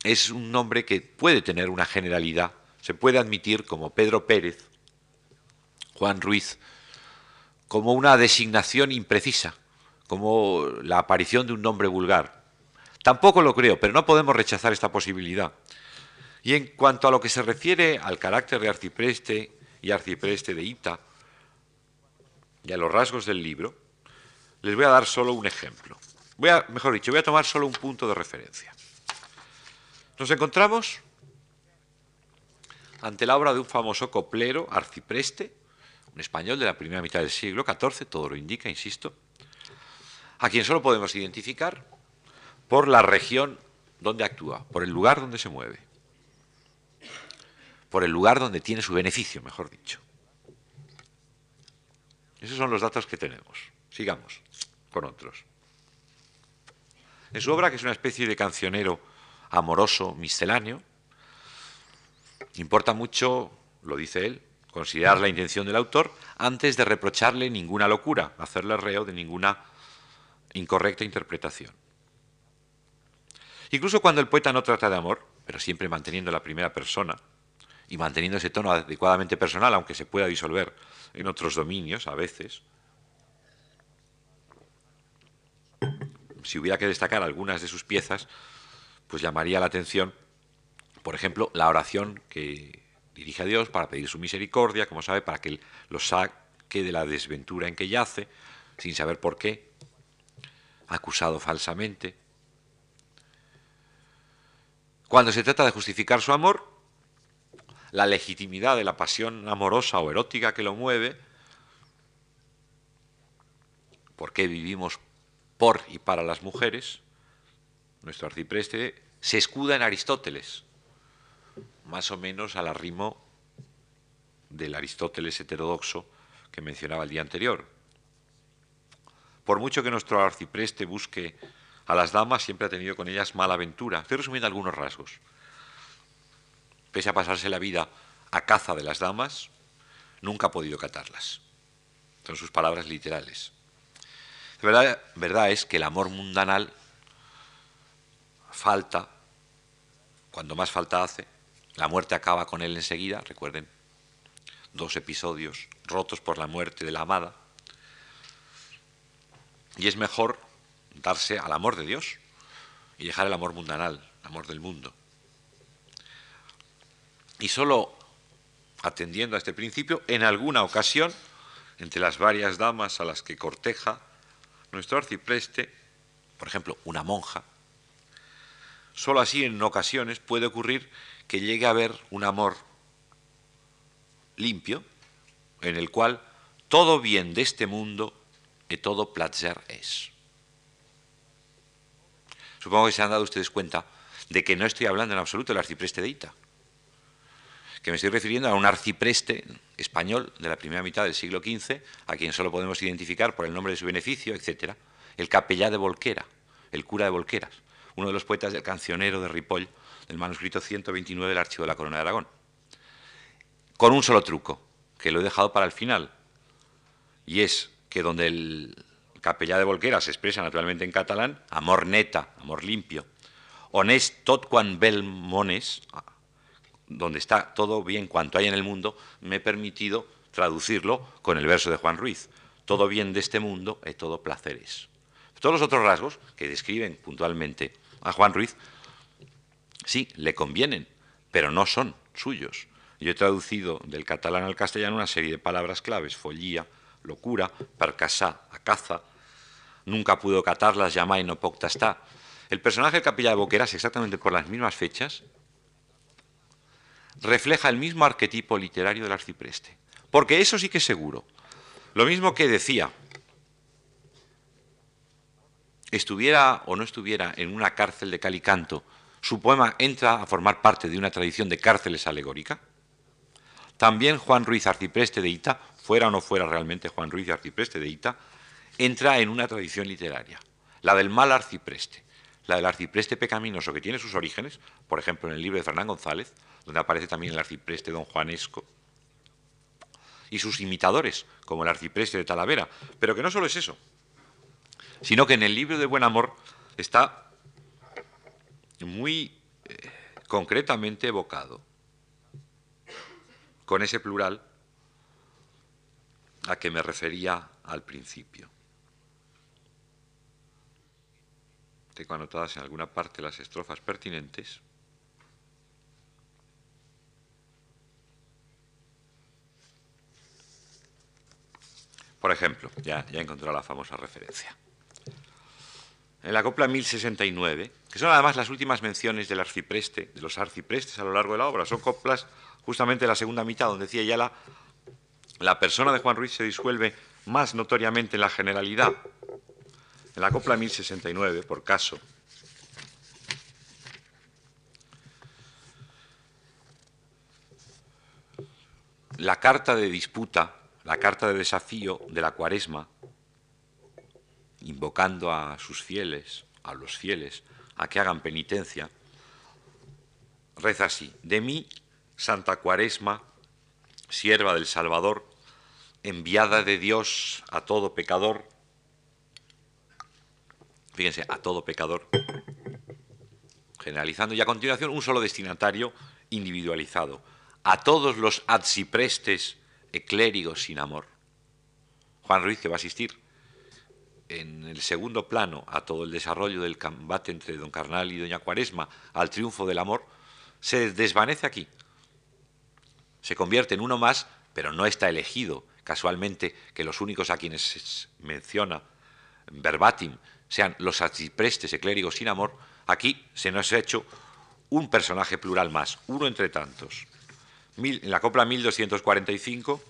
es un nombre que puede tener una generalidad, se puede admitir como Pedro Pérez, Juan Ruiz, como una designación imprecisa, como la aparición de un nombre vulgar. Tampoco lo creo, pero no podemos rechazar esta posibilidad. Y en cuanto a lo que se refiere al carácter de arcipreste y arcipreste de Ita, y a los rasgos del libro, les voy a dar solo un ejemplo. Voy a, mejor dicho, voy a tomar solo un punto de referencia. Nos encontramos ante la obra de un famoso coplero, arcipreste, un español de la primera mitad del siglo XIV, todo lo indica, insisto, a quien solo podemos identificar por la región donde actúa, por el lugar donde se mueve por el lugar donde tiene su beneficio, mejor dicho. Esos son los datos que tenemos. Sigamos con otros. En su obra, que es una especie de cancionero amoroso, misceláneo, Importa mucho, lo dice él, considerar la intención del autor antes de reprocharle ninguna locura, hacerle reo de ninguna incorrecta interpretación. Incluso cuando el poeta no trata de amor, pero siempre manteniendo la primera persona y manteniendo ese tono adecuadamente personal, aunque se pueda disolver en otros dominios a veces, si hubiera que destacar algunas de sus piezas, pues llamaría la atención, por ejemplo, la oración que dirige a Dios para pedir su misericordia, como sabe, para que lo saque de la desventura en que yace, sin saber por qué, acusado falsamente. Cuando se trata de justificar su amor, la legitimidad de la pasión amorosa o erótica que lo mueve, por qué vivimos por y para las mujeres, nuestro arcipreste se escuda en Aristóteles, más o menos al arrimo del Aristóteles heterodoxo que mencionaba el día anterior. Por mucho que nuestro arcipreste busque a las damas, siempre ha tenido con ellas mala aventura. Estoy resumiendo algunos rasgos. Pese a pasarse la vida a caza de las damas, nunca ha podido catarlas. Son sus palabras literales. La verdad, es que el amor mundanal falta, cuando más falta hace, la muerte acaba con él enseguida, recuerden, dos episodios rotos por la muerte de la amada, y es mejor darse al amor de Dios y dejar el amor mundanal, el amor del mundo. Y solo atendiendo a este principio, en alguna ocasión, entre las varias damas a las que corteja nuestro arcipreste, por ejemplo, una monja, solo así en ocasiones puede ocurrir que llegue a haber un amor limpio, en el cual todo bien de este mundo y todo placer es. Supongo que se han dado ustedes cuenta de que no estoy hablando en absoluto del arcipreste de Ita, que me estoy refiriendo a un arcipreste español de la primera mitad del siglo XV, a quien solo podemos identificar por el nombre de su beneficio, etc., el capellá de Volquera, el cura de Volqueras, uno de los poetas del cancionero de Ripoll, del manuscrito 129 del Archivo de la Corona de Aragón. Con un solo truco, que lo he dejado para el final, y es que donde el capellá de Volquera se expresa naturalmente en catalán, amor neta, amor limpio, honest tot quan bel mones, donde está todo bien cuanto hay en el mundo, me he permitido traducirlo con el verso de Juan Ruiz. Todo bien de este mundo y todo placeres. Todos los otros rasgos que describen puntualmente a Juan Ruiz, sí, le convienen, pero no son suyos. Yo he traducido del catalán al castellano una serie de palabras claves, follía, locura, percasá, acaza, nunca pudo catarlas, y no poc tastar. El personaje del capilla de Boqueras, exactamente por las mismas fechas, refleja el mismo arquetipo literario del arcipreste. Porque eso sí que es seguro. Lo mismo que decía, estuviera o no estuviera en una cárcel de Calicanto, su poema entra a formar parte de una tradición de cárceles alegórica. También Juan Ruiz Arcipreste de Ita, fuera o no fuera realmente Juan Ruiz Arcipreste de Ita, entra en una tradición literaria, la del mal arcipreste, la del arcipreste pecaminoso que tiene sus orígenes, por ejemplo en el libro de Fernán González, donde aparece también el arcipreste don Juanesco, y sus imitadores, como el arcipreste de Talavera. Pero que no solo es eso, sino que en el libro de Buen Amor está muy eh, concretamente evocado, con ese plural a que me refería al principio. Tengo anotadas en alguna parte las estrofas pertinentes. Por ejemplo, ya, ya he encontrado la famosa referencia. En la copla 1069, que son además las últimas menciones del arcipreste, de los arciprestes a lo largo de la obra, son coplas justamente de la segunda mitad, donde decía ya la, la persona de Juan Ruiz se disuelve más notoriamente en la generalidad. En la copla 1069, por caso, la carta de disputa la carta de desafío de la cuaresma, invocando a sus fieles, a los fieles, a que hagan penitencia, reza así, de mí Santa Cuaresma, sierva del Salvador, enviada de Dios a todo pecador, fíjense, a todo pecador, generalizando, y a continuación un solo destinatario individualizado, a todos los adsiprestes eclérigos sin amor. Juan Ruiz, que va a asistir en el segundo plano a todo el desarrollo del combate entre don Carnal y doña Cuaresma, al triunfo del amor, se desvanece aquí. Se convierte en uno más, pero no está elegido casualmente que los únicos a quienes se menciona verbatim sean los arciprestes y clérigos sin amor, aquí se nos ha hecho un personaje plural más, uno entre tantos. En la copla 1245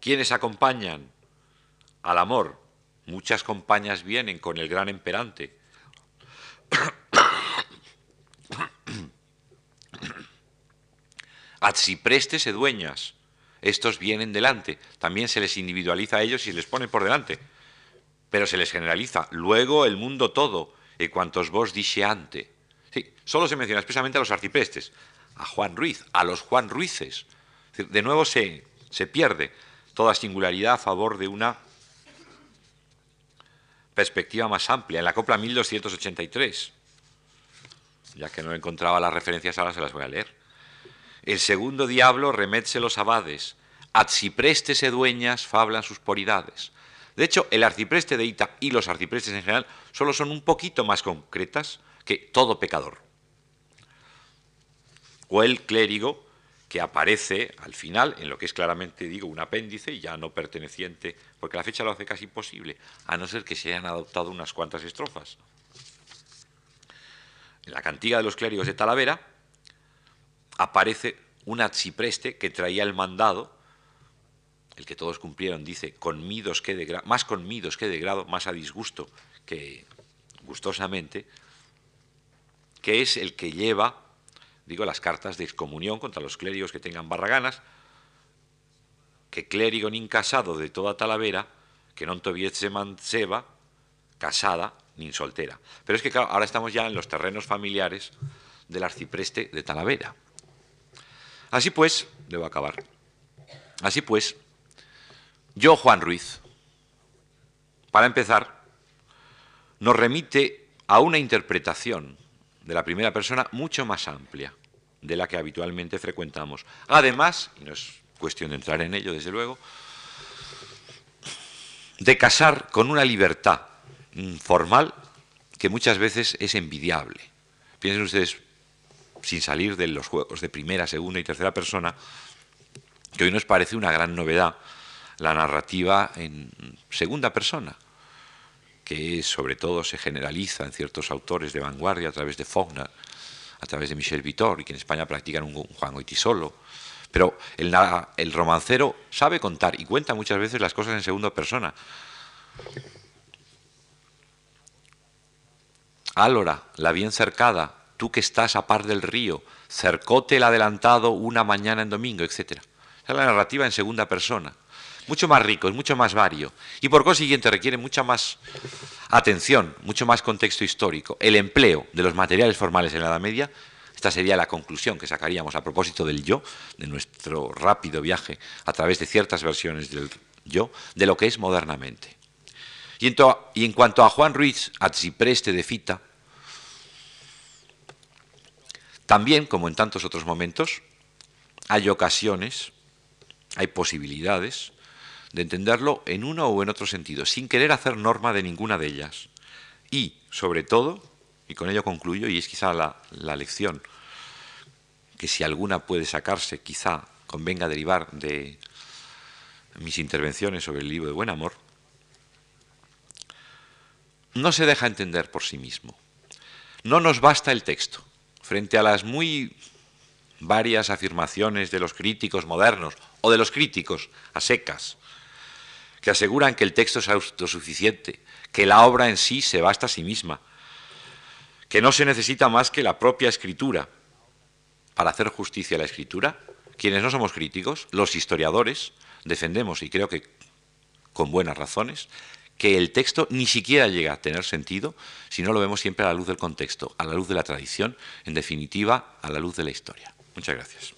¿Quiénes acompañan al amor? Muchas compañías vienen con el gran emperante. Atsiprestes e dueñas. Estos vienen delante. También se les individualiza a ellos y se les pone por delante. Pero se les generaliza. Luego el mundo todo, y cuantos vos dice ante. Sí, solo se menciona expresamente a los arciprestes, a Juan Ruiz, a los Juan Ruices. De nuevo se, se pierde toda singularidad a favor de una perspectiva más amplia. En la copla 1283, ya que no encontraba las referencias ahora se las voy a leer. El segundo diablo remétse los abades, adciprestes e dueñas fablan sus poridades. De hecho, el arcipreste de Ita y los arciprestes en general solo son un poquito más concretas que todo pecador. O el clérigo que aparece al final en lo que es claramente, digo, un apéndice ya no perteneciente, porque la fecha lo hace casi imposible, a no ser que se hayan adoptado unas cuantas estrofas. En la cantiga de los clérigos de Talavera aparece un arcipreste que traía el mandado, el que todos cumplieron, dice, con que de más con que de grado, más a disgusto que gustosamente, que es el que lleva digo, las cartas de excomunión contra los clérigos que tengan barraganas, que clérigo ni casado de toda Talavera, que no tuviese manceba, casada ni soltera. Pero es que claro, ahora estamos ya en los terrenos familiares del arcipreste de Talavera. Así pues, debo acabar. Así pues, yo, Juan Ruiz, para empezar, nos remite a una interpretación de la primera persona mucho más amplia de la que habitualmente frecuentamos. Además, y no es cuestión de entrar en ello, desde luego, de casar con una libertad formal que muchas veces es envidiable. Piensen ustedes, sin salir de los juegos de primera, segunda y tercera persona, que hoy nos parece una gran novedad la narrativa en segunda persona, que sobre todo se generaliza en ciertos autores de vanguardia a través de Faulkner, a través de Michel Vitor y que en España practican un Juan Goitisolo. Pero el, el romancero sabe contar y cuenta muchas veces las cosas en segunda persona. Álora, la bien cercada, tú que estás a par del río, cercóte el adelantado una mañana en domingo, etc. Esa es la narrativa en segunda persona mucho más rico, es mucho más vario y por consiguiente requiere mucha más atención, mucho más contexto histórico. El empleo de los materiales formales en la Edad Media, esta sería la conclusión que sacaríamos a propósito del yo, de nuestro rápido viaje a través de ciertas versiones del yo, de lo que es modernamente. Y en, cuanto a Juan Ruiz Atzipreste de Fita, también, como en tantos otros momentos, hay ocasiones, hay posibilidades de entenderlo en uno o en otro sentido, sin querer hacer norma de ninguna de ellas. Y, sobre todo, y con ello concluyo, y es quizá la, la lección que si alguna puede sacarse, quizá convenga derivar de mis intervenciones sobre el libro de Buen Amor, no se deja entender por sí mismo. No nos basta el texto. Frente a las muy varias afirmaciones de los críticos modernos o de los críticos a secas que aseguran que el texto es autosuficiente, que la obra en sí se basta a sí misma, que no se necesita más que la propia escritura para hacer justicia a la escritura. Quienes no somos críticos, los historiadores, defendemos, y creo que con buenas razones, que el texto ni siquiera llega a tener sentido si no lo vemos siempre a la luz del contexto, a la luz de la tradición, en definitiva, a la luz de la historia. Muchas gracias.